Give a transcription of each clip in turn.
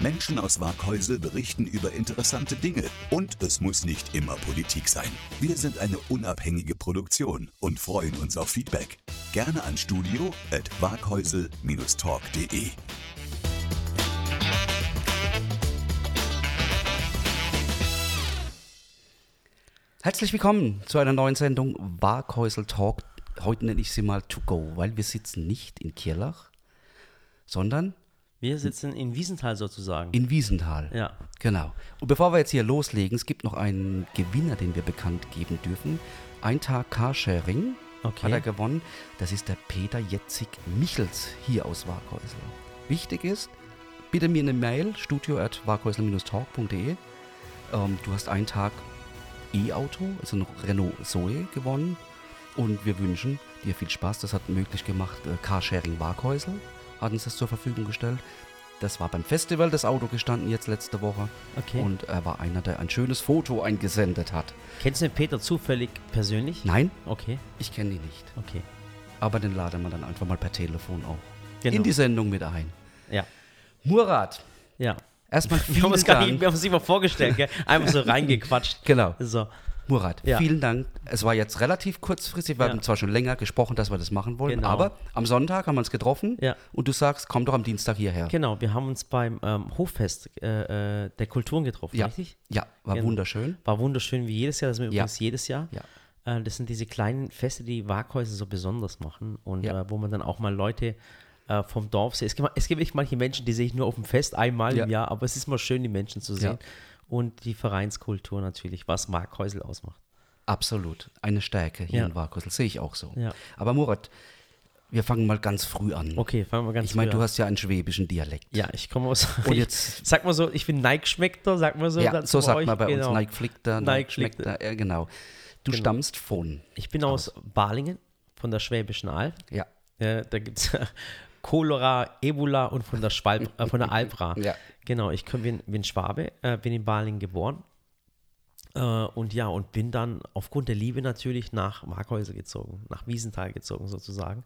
Menschen aus Waghäusel berichten über interessante Dinge und es muss nicht immer Politik sein. Wir sind eine unabhängige Produktion und freuen uns auf Feedback. Gerne an studio at waghäusel-talk.de. Herzlich willkommen zu einer neuen Sendung Waghäusel Talk. Heute nenne ich sie mal To Go, weil wir sitzen nicht in Kirlach, sondern Wir sitzen in Wiesenthal sozusagen. in Wiesenthal. ja. Genau. Und bevor wir jetzt hier loslegen, es gibt noch einen Gewinner, den wir bekannt geben dürfen. Ein Tag Carsharing Okay. hat er gewonnen. Das ist der Peter Jetzig Michels hier aus Waghäusel. Wichtig ist, bitte mir eine Mail, studio at talkde ähm, Du hast einen Tag E-Auto, also ein Renault Zoe gewonnen. Und wir wünschen dir viel Spaß. Das hat möglich gemacht äh, Carsharing Waghäusel, hat uns das zur Verfügung gestellt. Das war beim Festival das Auto gestanden jetzt letzte Woche. Okay. Und er war einer, der ein schönes Foto eingesendet hat. Kennst du den Peter zufällig persönlich? Nein, Okay, ich kenne ihn nicht. okay. Aber den laden wir dann einfach mal per Telefon auch Genau. in die Sendung mit ein. Ja. Murat, Ja. erstmal Wir haben vielen uns gar nicht, Dank. wir haben uns nicht mal vorgestellt, gell? Einfach so reingequatscht. Genau, So. Murat, Ja. vielen Dank. Es war jetzt relativ kurzfristig, wir Ja. haben zwar schon länger gesprochen, dass wir das machen wollen, Genau. aber am Sonntag haben wir uns getroffen Ja. und du sagst, komm doch am Dienstag hierher. Genau, wir haben uns beim ähm, Hoffest äh, äh, der Kulturen getroffen, Ja, richtig? ja, war Genau. wunderschön. War wunderschön wie jedes Jahr, das sind wir übrigens jedes Jahr. Ja. Äh, das sind diese kleinen Feste, die Waghäuser so besonders machen und äh, wo man dann auch mal Leute äh, vom Dorf sieht. Es gibt, es gibt echt manche Menschen, die sehe ich nur auf dem Fest einmal im Jahr, aber es ist mal schön, die Menschen zu sehen. Ja. Und die Vereinskultur natürlich, was Waghäusel ausmacht. Absolut, eine Stärke hier Ja. in Waghäusel, sehe ich auch so. Ja. Aber Murat, wir fangen mal ganz früh an. Okay, fangen wir ganz ich meine, früh du an. hast ja einen schwäbischen Dialekt. Ja, ich komme aus. Und jetzt- sag mal so, ich bin Neigschmeckter, sag mal so. Ja, so sagt euch. man bei genau. uns. Nike flickt da, Nike Nike schmeckt flickt da. Ja, genau. Du Genau. stammst von. Ich bin aus Balingen, von der Schwäbischen Alb. Ja. Äh, da gibt es Cholera, Ebola und von der, Schwalb, äh, von der Albra. Ja. Genau, ich bin, bin Schwabe, äh, bin in Balingen geboren. Äh, und ja, und bin dann aufgrund der Liebe natürlich nach Waghäusel gezogen, nach Wiesenthal gezogen sozusagen.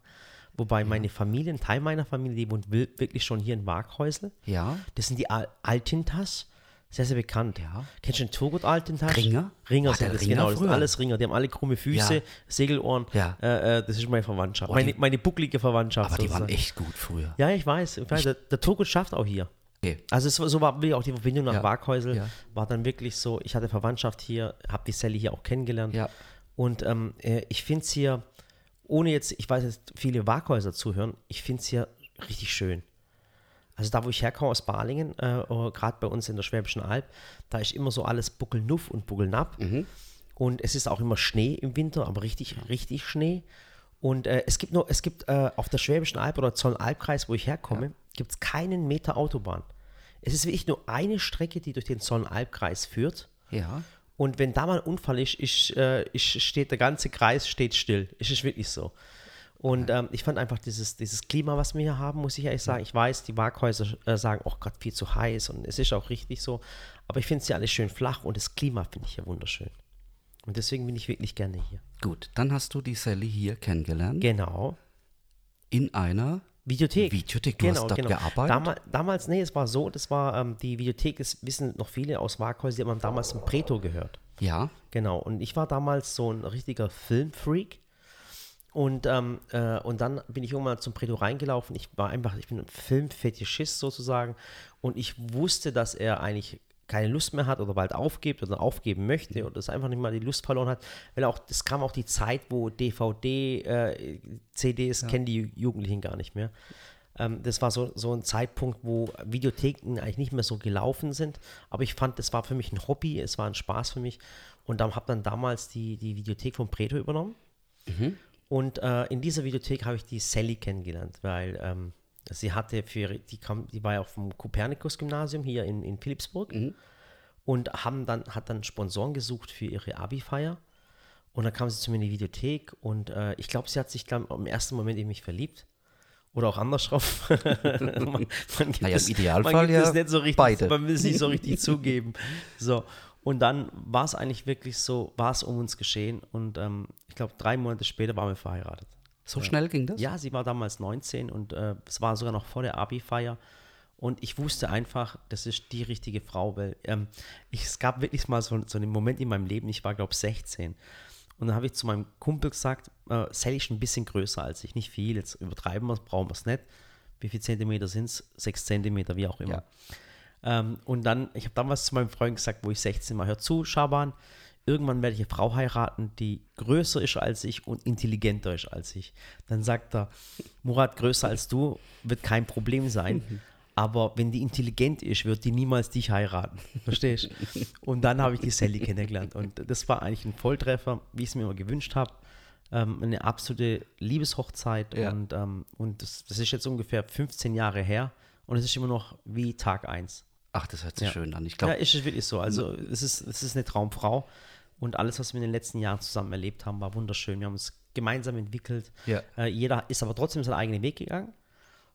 Wobei meine Familie, ein Teil meiner Familie, die wohnt will- wirklich schon hier in Waghäusel. Ja. Das sind die Al Altintas. Sehr, sehr bekannt. Ja. Kennst du den Turgut Altintas? Ringer? Ringer sind das, Ringer genau. Das sind alles Ringer. Die haben alle krumme Füße, Ja. Segelohren. Ja. Äh, äh, das ist meine Verwandtschaft. Boah, meine, meine bucklige Verwandtschaft. Aber die waren sozusagen. echt gut früher. Ja, ich weiß. Ich weiß der, der Turgut schafft auch hier. Okay. Also es war, so war auch die Verbindung nach Ja. Waghäusel. Ja. War dann wirklich so, ich hatte Verwandtschaft hier, habe die Sally hier auch kennengelernt. Ja. Und ähm, äh, ich finde es hier, ohne jetzt, ich weiß jetzt, viele Waghäuser zuhören, ich finde es hier richtig schön. Also da, wo ich herkomme aus Balingen, äh, gerade bei uns in der Schwäbischen Alb, da ist immer so alles Buckelnuff und Buckelnapp. Und es ist auch immer Schnee im Winter, aber richtig, richtig Schnee. Und äh, es gibt nur, es gibt äh, auf der Schwäbischen Alb oder Zollnalbkreis, wo ich herkomme, gibt es keinen Meter Autobahn. Es ist wirklich nur eine Strecke, die durch den Zollnalbkreis führt. Ja. Und wenn da mal ein Unfall ist, ist, äh, ist, steht der ganze Kreis steht still. Es ist wirklich so. Und ähm, ich fand einfach dieses, dieses Klima, was wir hier haben, muss ich ehrlich sagen. Ich weiß, die Waghäuser äh, sagen, oh Gott, viel zu heiß und es ist auch richtig so. Aber ich finde es hier alles schön flach und das Klima finde ich hier wunderschön. Und deswegen bin ich wirklich gerne hier. Gut, dann hast du die Sally hier kennengelernt. Genau. in einer Videothek. Videothek. Du hast dort gearbeitet? Damals, damals, nee, es war so, das war ähm, die Videothek, das wissen noch viele aus Waghäusel, die haben damals ein Preto gehört. Ja. Genau, und ich war damals so ein richtiger Filmfreak. Und, ähm, äh, und dann bin ich irgendwann zum Preto reingelaufen. Ich war einfach, ich bin ein Filmfetischist sozusagen. Und ich wusste, dass er eigentlich keine Lust mehr hat oder bald aufgibt oder aufgeben möchte oder das einfach nicht mal die Lust verloren hat, weil auch, das kam auch die Zeit, wo DVD, äh, CDs kennen die Jugendlichen gar nicht mehr. Ähm, das war so, so ein Zeitpunkt, wo Videotheken eigentlich nicht mehr so gelaufen sind. Aber ich fand, das war für mich ein Hobby, es war ein Spaß für mich. Und dann habe dann damals die, die Videothek von Preto übernommen. Und äh, in dieser Videothek habe ich die Sally kennengelernt, weil ähm, sie hatte für die kam, die war ja auf dem Kopernikus-Gymnasium hier in, in Philipsburg. und haben dann, hat dann Sponsoren gesucht für ihre Abi-Feier. Und dann kam sie zu mir in die Videothek und äh, ich glaube, sie hat sich glaub, im ersten Moment in mich verliebt. Oder auch andersrum. man, man gibt im es- Idealfall man gibt ja es nicht so richtig, beide. Man will es nicht so richtig zugeben. So. Und dann war es eigentlich wirklich so, war es um uns geschehen. Und ähm, ich glaube, drei Monate später waren wir verheiratet. So schnell ging das? Ja, sie war damals 19 und äh, es war sogar noch vor der Abi-Feier. Und ich wusste einfach, das ist die richtige Frau, weil ähm, ich, es gab wirklich mal so, so einen Moment in meinem Leben, ich war, glaube ich, 16. Und dann habe ich zu meinem Kumpel gesagt, äh, Sally ist ein bisschen größer als ich, nicht viel, jetzt übertreiben wir es, brauchen wir es nicht. Wie viele Zentimeter sind es? Sechs Zentimeter, wie auch immer. Ähm, und dann, ich habe damals zu meinem Freund gesagt, wo ich 16 war, hör zu, Schaban, irgendwann werde ich eine Frau heiraten, die größer ist als ich und intelligenter ist als ich. Dann sagt er, Murat, größer als du wird kein Problem sein. Aber wenn die intelligent ist, wird die niemals dich heiraten. Verstehst du? Und dann habe ich die Sally kennengelernt. Und das war eigentlich ein Volltreffer, wie ich es mir immer gewünscht habe. Ähm, eine absolute Liebeshochzeit. Ja. Und, ähm, und das, das ist jetzt ungefähr 15 Jahre her. Und es ist immer noch wie Tag 1. Ach, das hört sich Ja. schön an. Ich Ja, glaube, ist es wirklich so. Also es ist, es ist eine Traumfrau. Und alles, was wir in den letzten Jahren zusammen erlebt haben, war wunderschön. Wir haben uns gemeinsam entwickelt. Ja. Äh, jeder ist aber trotzdem seinen eigenen Weg gegangen.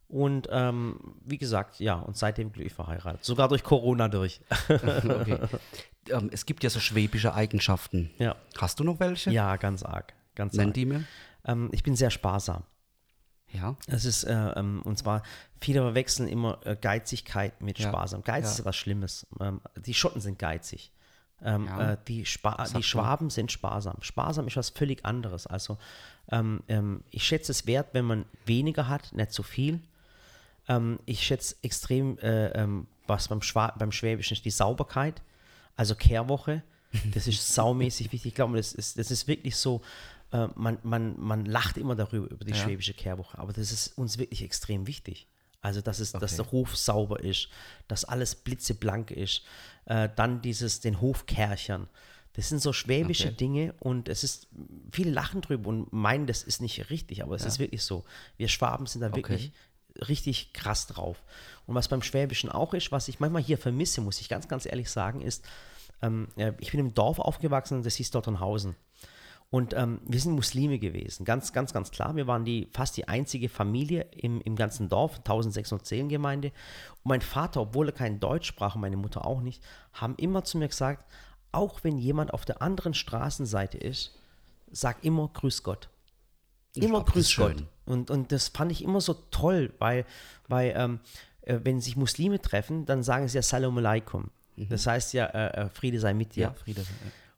Und ähm, wie gesagt, ja, und seitdem glücklich verheiratet. Sogar durch Corona durch. okay. ähm, es gibt ja so schwäbische Eigenschaften. ja. Hast du noch welche? ja, ganz arg. Ganz Nenn arg. die mir. Ähm, ich bin sehr sparsam. Ja. Es ist, äh, ähm, und zwar, viele verwechseln immer äh, Geizigkeit mit Ja, Sparsam. Geiz ja. ist was Schlimmes. Ähm, die Schotten sind geizig. Ähm, Ja. äh, die, Spa die. Schwaben sind sparsam. Sparsam ist was völlig anderes. Also, ähm, ähm, ich schätze es wert, wenn man weniger hat, nicht so viel. Ähm, ich schätze extrem, äh, was beim, Schwa beim Schwäbischen ist, die Sauberkeit. Also Kehrwoche. Das ist saumäßig wichtig. Ich glaube, das ist, das ist wirklich so, äh, man, man, man lacht immer darüber, über die Ja. schwäbische Kehrwoche, aber das ist uns wirklich extrem wichtig. Also, dass, es, dass Okay. der Hof sauber ist, dass alles blitzeblank ist. Äh, dann dieses, den Hof kärchern. Das sind so schwäbische Okay. Dinge und es ist, viele lachen drüber und meinen, das ist nicht richtig, aber es ist wirklich so. Wir Schwaben sind da wirklich richtig krass drauf. Und was beim Schwäbischen auch ist, was ich manchmal hier vermisse, muss ich ganz, ganz ehrlich sagen, ist, ähm, ja, ich bin im Dorf aufgewachsen, das hieß Dotternhausen. Und ähm, wir sind Muslime gewesen, ganz, ganz, ganz klar. Wir waren die, fast die einzige Familie im, im ganzen Dorf, 1600 Seelengemeinde. Und mein Vater, obwohl er kein Deutsch sprach und meine Mutter auch nicht, haben immer zu mir gesagt, auch wenn jemand auf der anderen Straßenseite ist, sag immer Grüß Gott. Immer das Grüß Gott. Und, und das fand ich immer so toll, weil, weil ähm, äh, wenn sich Muslime treffen, dann sagen sie ja Salam alaikum. Das heißt ja, äh, äh, Friede sei mit dir. Mhm. Ja, Friede.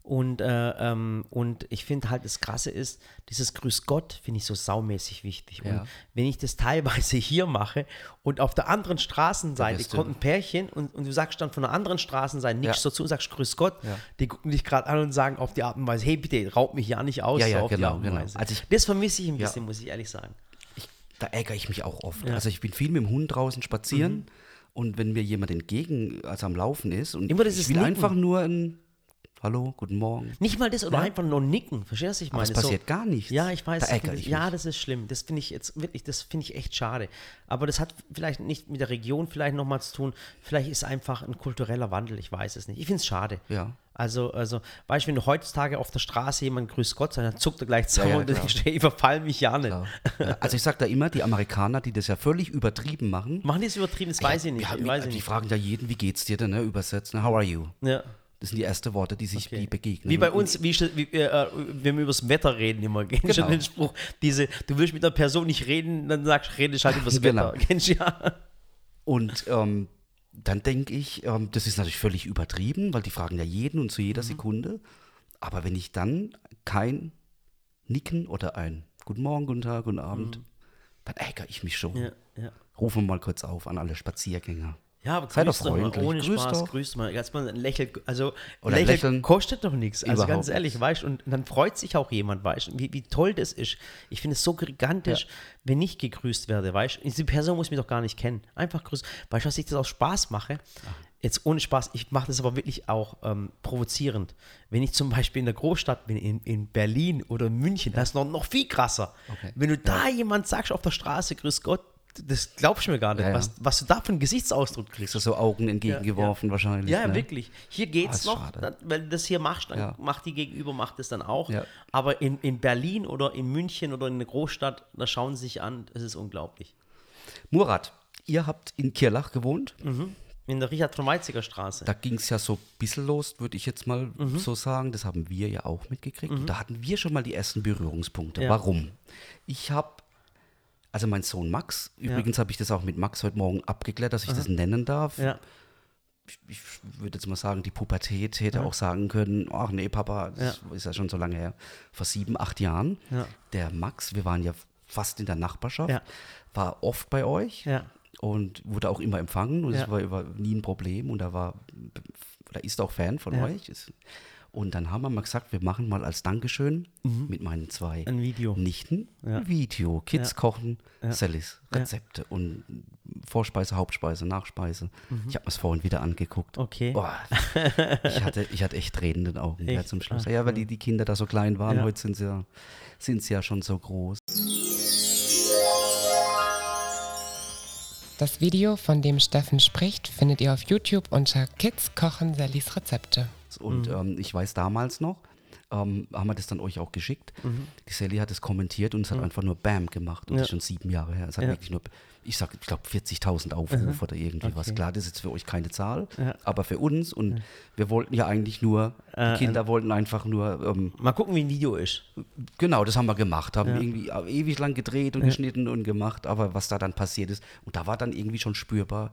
Und, äh, ähm, und ich finde halt, das Krasse ist, dieses Grüß Gott finde ich so saumäßig wichtig. Ja. Und wenn ich das teilweise hier mache und auf der anderen Straßenseite kommt ein Pärchen und, und du sagst dann von der anderen Straßenseite nichts Ja. dazu und sagst Grüß Gott, Ja. die gucken dich gerade an und sagen auf die Art und Weise, hey bitte, raub mich ja nicht aus. Ja, ja, so genau, genau. Also ich- das vermisse ich ein bisschen, muss ich ehrlich sagen. Ich, da ärgere ich mich auch oft. Also ich bin viel mit dem Hund draußen spazieren und wenn mir jemand entgegen, also am Laufen ist und Immer ich will Nicken. einfach nur ein Hallo, guten Morgen. Nicht mal das oder Ja. einfach nur nicken, verstehst du, was ich Aber meine? es passiert gar nichts. Ja, ich weiß. Da ich ich ja, das ist schlimm. Das finde ich jetzt wirklich, das finde ich echt schade. Aber das hat vielleicht nicht mit der Region vielleicht nochmal zu tun. Vielleicht ist einfach ein kultureller Wandel, ich weiß es nicht. Ich finde es schade. Ja. Also, also, weißt du, wenn du heutzutage auf der Straße jemand grüßt Gott dann zuckt er gleich zusammen ja, und klar. denkst, hey, überfall mich ja nicht. Ja, Also ich sage da immer, die Amerikaner, die das ja völlig übertrieben machen. Machen die es übertrieben? Das weiß ich nicht. Ja, ich weiß ich die fragen ja jeden, wie geht's dir denn, ne? übersetzt, ne? how are you? Ja. Das sind die ersten Worte, die sich Okay. begegnen. Wie bei uns, wie, wie, äh, äh, wenn wir über das Wetter reden immer. Kennst du Genau. den Spruch? Diese, du willst mit einer Person nicht reden, dann sagst du, redest halt über das Genau. Wetter. Kennst du ja? Und ähm, dann denke ich, ähm, das ist natürlich völlig übertrieben, weil die fragen ja jeden und zu jeder Mhm. Sekunde. Aber wenn ich dann kein Nicken oder ein Guten Morgen, guten Tag, guten Abend, dann ärgere ich mich schon. Mhm. Ja, ja. Rufen wir mal kurz auf an alle Spaziergänger. Ja, aber Sei doch grüß doch mal, ohne grüß Spaß, doch. grüß mal. Jetzt mal ein Lächeln, also Oder Lächeln, lächeln. kostet doch nichts. Also Überhaupt ganz ehrlich, weißt du, und dann freut sich auch jemand, weißt du, wie, wie toll das ist. Ich finde es so gigantisch, wenn ich gegrüßt werde, weißt du. Diese Person muss mich doch gar nicht kennen. Einfach grüßen. Weißt du, was ich das aus Spaß mache? Jetzt ohne Spaß, ich mache das aber wirklich auch ähm, provozierend. Wenn ich zum Beispiel in der Großstadt bin, in, in Berlin oder in München, das ist noch, noch viel krasser. Okay. Wenn du da jemand sagst auf der Straße, grüß Gott, das glaubst du mir gar nicht, Ja, ja. Was, was du da für einen Gesichtsausdruck kriegst. Du so Augen entgegengeworfen wahrscheinlich. Ja, ne? wirklich. Hier geht's ist noch, schade. wenn du das hier machst, dann Ja. macht die Gegenüber macht es dann auch. Ja. Aber in, in Berlin oder in München oder in einer Großstadt, da schauen sie sich an, das ist unglaublich. Murat, ihr habt in Kirlach gewohnt. In der Richard von Weizsäcker Straße. Da ging es ja so ein bisschen los, würde ich jetzt mal Mhm. so sagen. Das haben wir ja auch mitgekriegt. Und da hatten wir schon mal die ersten Berührungspunkte. Ja. Warum? Ich habe, also mein Sohn Max, übrigens habe ich das auch mit Max heute Morgen abgeklärt, dass ich das nennen darf. ja. Ich würde jetzt mal sagen, die Pubertät hätte auch sagen können, ach nee, Papa, das ist ja schon so lange her. Vor sieben, acht Jahren. Ja. Der Max, wir waren ja fast in der Nachbarschaft, Ja. war oft bei euch Ja. und wurde auch immer empfangen und es Ja. war, war nie ein Problem und er war, oder ist auch Fan von Ja. euch. Ist- Und dann haben wir mal gesagt, wir machen mal als Dankeschön Mhm. mit meinen zwei Ein Video. Nichten Ja. ein Video. Kids Ja. kochen, Ja. Sellis, Ja. Rezepte und Vorspeise, Hauptspeise, Nachspeise. Ich habe mir es vorhin wieder angeguckt. Mhm. Okay. Boah, ich, hatte, ich hatte echt Tränen in den Augen ja, zum Schluss. Ach, ja, weil die, die Kinder da so klein waren. Ja. Heute sind sie, ja, sind sie ja schon so groß. Das Video, von dem Steffen spricht, findet ihr auf YouTube unter Kids kochen Sallys Rezepte. Und Mhm. ähm, ich weiß damals noch, ähm, haben wir das dann euch auch geschickt. Die Sally hat es kommentiert und es hat einfach nur Bam gemacht. Und Mhm. Ja. das ist schon sieben Jahre her. Es hat Ja. wirklich nur, ich sag, ich glaube 40.000 Aufrufe oder irgendwie was. Okay. Klar, das ist jetzt für euch keine Zahl, Ja. aber für uns und wir wollten ja eigentlich nur, Äh, die Kinder wollten einfach nur, ähm, Mal gucken, wie ein Video ist. genau, das haben wir gemacht, haben irgendwie ewig lang gedreht und geschnitten und gemacht, aber was da dann passiert ist, und da war dann irgendwie schon spürbar,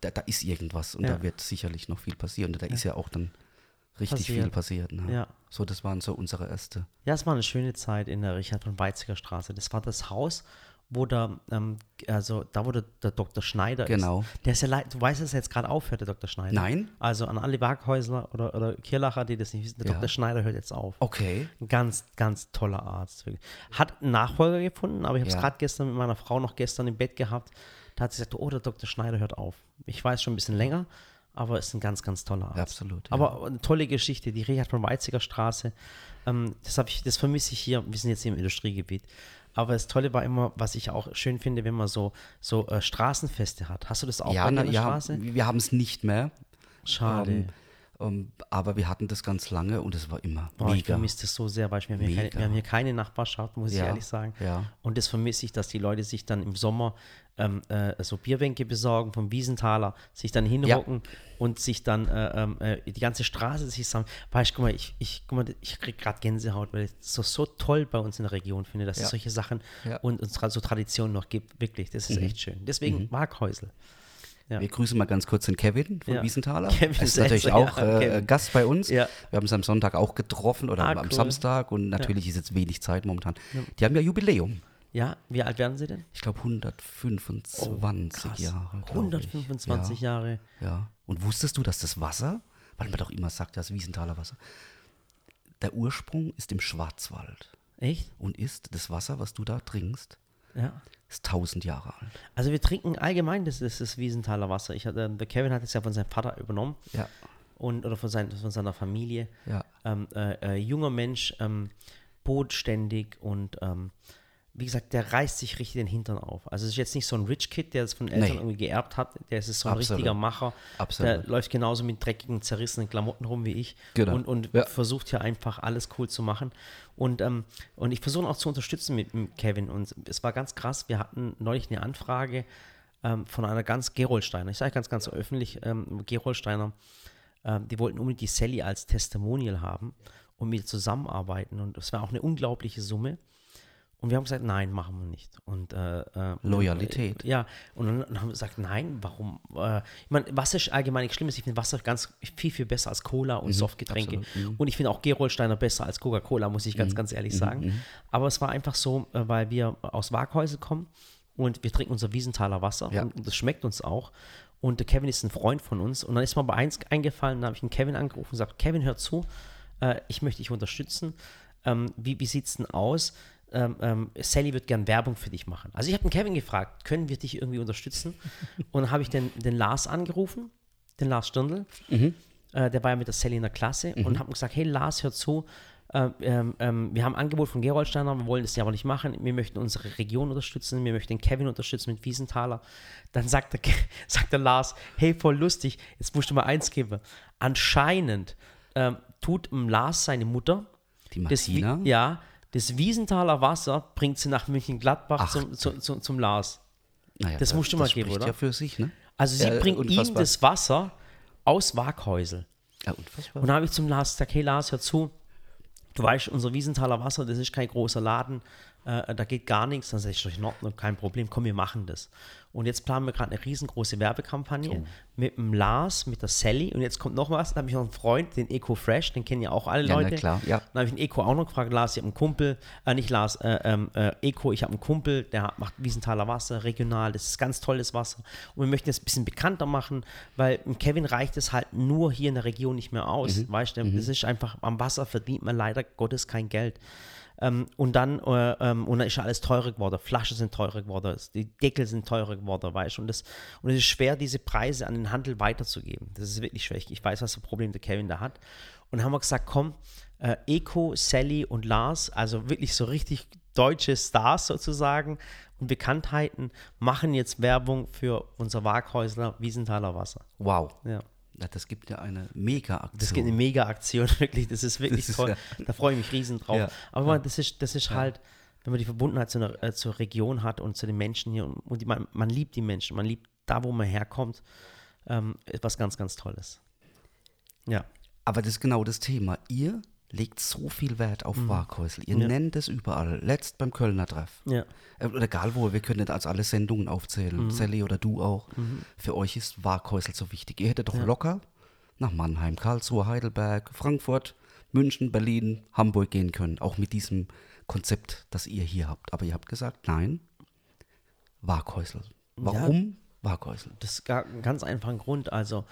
da, da ist irgendwas und. Ja. da wird sicherlich noch viel passieren. Und da ist ja auch dann richtig Passiert. viel passiert. Ne? Ja. So, das waren so unsere erste. Ja, es war eine schöne Zeit in der Richard von Weizsäcker Straße. Das war das Haus, wo der, ähm, also da wo der, der Dr. Schneider Genau. ist. Der ist ja leid, du weißt, dass er jetzt gerade aufhört, der Dr. Schneider. Nein? Also an alle Waghäusler oder, oder Kirlacher, die das nicht wissen, der Ja. Dr. Schneider hört jetzt auf. Okay. Ein ganz, ganz toller Arzt. Hat einen Nachfolger gefunden, aber ich habe es Ja. gerade gestern mit meiner Frau noch gestern im Bett gehabt. Da hat sie gesagt, oh, der Dr. Schneider hört auf. Ich weiß schon ein bisschen länger, aber ist ein ganz, ganz toller Arzt. Absolut, ja. Aber eine tolle Geschichte, die Richard von Weizsäcker Straße. Ähm, das, ich, das vermisse ich hier. Wir sind jetzt hier im Industriegebiet. Aber das Tolle war immer, was ich auch schön finde, wenn man so, so äh, Straßenfeste hat. Hast du das auch ja, bei der ja, Straße? wir haben es nicht mehr. Schade. Ähm, ähm, aber wir hatten das ganz lange und es war immer ich mega. vermisse das so sehr, weil wir haben, hier keine, wir haben hier keine Nachbarschaft, muss ich Ja, ehrlich sagen. ja. Und das vermisse ich, dass die Leute sich dann im Sommer ähm, äh, so Bierbänke besorgen vom Wiesenthaler, sich dann hinhocken und sich dann äh, ähm, äh, die ganze Straße sich sammeln. Weißt du, guck mal, ich, ich, guck mal, ich kriege gerade Gänsehaut, weil ich es so, so toll bei uns in der Region finde, dass es Ja. solche Sachen Ja. und, und so Traditionen noch gibt. Wirklich, das ist echt schön. Deswegen Waghäusel. Ja. Wir grüßen mal ganz kurz den Kevin von Ja. Wiesenthaler. Kevin er ist natürlich Selzer, auch äh. Gast bei uns. Ja. Wir haben es am Sonntag auch getroffen oder Ah, am cool. Samstag und natürlich ist jetzt wenig Zeit momentan. Die haben ja Jubiläum. Ja, wie alt werden sie denn? Ich glaube 125 Oh. Jahre. glaub ich. 125 ja. Jahre. Ja. Und wusstest du, dass das Wasser, weil man doch immer sagt, das Wiesenthaler Wasser, der Ursprung ist im Schwarzwald Echt? und ist das Wasser, was du da trinkst, Ja. Ist 1000 Jahre alt. Also wir trinken allgemein das, das, das Wiesenthaler Wasser. Ich hatte, der Kevin hat es ja von seinem Vater übernommen Ja. und oder von, sein, von seiner Familie. Ja. Ähm, äh, äh, junger Mensch, ähm, bodenständig und ähm, wie gesagt, der reißt sich richtig den Hintern auf. Also es ist jetzt nicht so ein Rich Kid, der es von Eltern Nee. irgendwie geerbt hat. Der ist so ein Absolut. richtiger Macher. Absolut. Der läuft genauso mit dreckigen, zerrissenen Klamotten rum wie ich. Genau. Und, und Ja. versucht hier einfach alles cool zu machen. Und, ähm, und ich versuche ihn auch zu unterstützen mit, mit Kevin. Und es war ganz krass. Wir hatten neulich eine Anfrage ähm, von einer ganz Gerolsteiner. Ich sage ganz, ganz öffentlich, ähm, Gerolsteiner, ähm, die wollten unbedingt die Sally als Testimonial haben und mit zusammenarbeiten. Und das war auch eine unglaubliche Summe. Und wir haben gesagt, nein, machen wir nicht. Und, äh, äh, Loyalität. Ja, und dann, dann haben wir gesagt, nein, warum? Äh, ich meine, Wasser ist allgemein nichts Schlimmes. Ich finde Wasser ganz viel, viel besser als Cola und Softgetränke. absolut, Und ich finde auch Gerolsteiner besser als Coca-Cola, muss ich ganz, ganz ehrlich sagen. Aber es war einfach so, äh, weil wir aus Waghäusel kommen und wir trinken unser Wiesenthaler Wasser Ja. und das schmeckt uns auch. Und der Kevin ist ein Freund von uns. Und dann ist mir aber eins eingefallen, da habe ich den Kevin angerufen und gesagt, Kevin, hör zu, äh, ich möchte dich unterstützen. Ähm, wie wie sieht es denn aus? Ähm, ähm, Sally wird gern Werbung für dich machen. Also ich habe den Kevin gefragt, können wir dich irgendwie unterstützen? Und dann habe ich den, den Lars angerufen, den Lars Stirndl. Äh, der war ja mit der Sally in der Klasse und habe gesagt, hey Lars, hör zu, äh, ähm, ähm, wir haben ein Angebot von Gerolsteiner, wir wollen das ja aber nicht machen, wir möchten unsere Region unterstützen, wir möchten den Kevin unterstützen mit Wiesenthaler. Dann sagt der, sagt der Lars, hey, voll lustig, jetzt musst du mal eins geben. Anscheinend ähm, tut Lars seine Mutter, Die das, Martina? ja, das Wiesenthaler Wasser bringt sie nach München-Gladbach Ach, zum, zum, zum, zum Lars. Naja, das musst du mal das geben, oder? ja für sich, ne? Also sie Ja, bringt ihm unfassbar. das Wasser aus Waghäusel. Ja, unfassbar. Und dann habe ich zum Lars gesagt, hey Lars, hör zu, du weißt, unser Wiesenthaler Wasser, das ist kein großer Laden, äh, da geht gar nichts. Dann sage ich, in Ordnung, kein Problem, komm, wir machen das. Und jetzt planen wir gerade eine riesengroße Werbekampagne mit dem Lars, mit der Sally. Und jetzt kommt noch was, da habe ich noch einen Freund, den Eco Fresh, den kennen ja auch alle Ja, na Leute. klar, ja. Dann habe ich den Eco auch noch gefragt, Lars, ich habe einen Kumpel, äh, nicht Lars, äh, ähm, äh, Eco, ich habe einen Kumpel, der macht Wiesenthaler Wasser, regional, das ist ganz tolles Wasser. Und wir möchten es ein bisschen bekannter machen, weil Kevin reicht es halt nur hier in der Region nicht mehr aus. Weißt du, das ist einfach, am Wasser verdient man leider Gottes kein Geld. Ähm, und dann äh, ähm, und dann ist ja alles teurer geworden. Flaschen sind teurer geworden, die Deckel sind teurer geworden, weißt du. Und, das, und es ist schwer, diese Preise an den Handel weiterzugeben. Das ist wirklich schwer. Ich- weiß, was für Problem der Kevin da hat. Und dann haben wir gesagt, komm, äh, Eko, Sally und Lars, also wirklich so richtig deutsche Stars sozusagen und Bekanntheiten, machen jetzt Werbung für unser Waghäusler Wiesenthaler Wasser. Wow. Ja. Ja, das gibt ja eine Mega-Aktion. Das geht eine Mega-Aktion, wirklich. Das ist wirklich Das ist toll. Da freue ich mich riesen drauf. Ja, Aber man, das ist, das ist halt, wenn man die Verbundenheit zu einer, äh, zur Region hat und zu den Menschen hier und, und die, man, man liebt die Menschen, man liebt da, wo man herkommt, ähm, etwas ganz, ganz Tolles. Ja. Aber das ist genau das Thema. Ihr legt so viel Wert auf Waghäusel. Ihr nennt es überall. Letzt beim Kölner Treff. Ja. Äh, egal wo, wir können nicht als alle Sendungen aufzählen. Sally oder du auch. Für euch ist Waghäusel so wichtig. Ihr hättet doch locker nach Mannheim, Karlsruhe, Heidelberg, Frankfurt, München, Berlin, Hamburg gehen können. Auch mit diesem Konzept, das ihr hier habt. Aber ihr habt gesagt, nein, Waghäusel. Warum Waghäusel? Das ist ganz einfachen Grund. Also,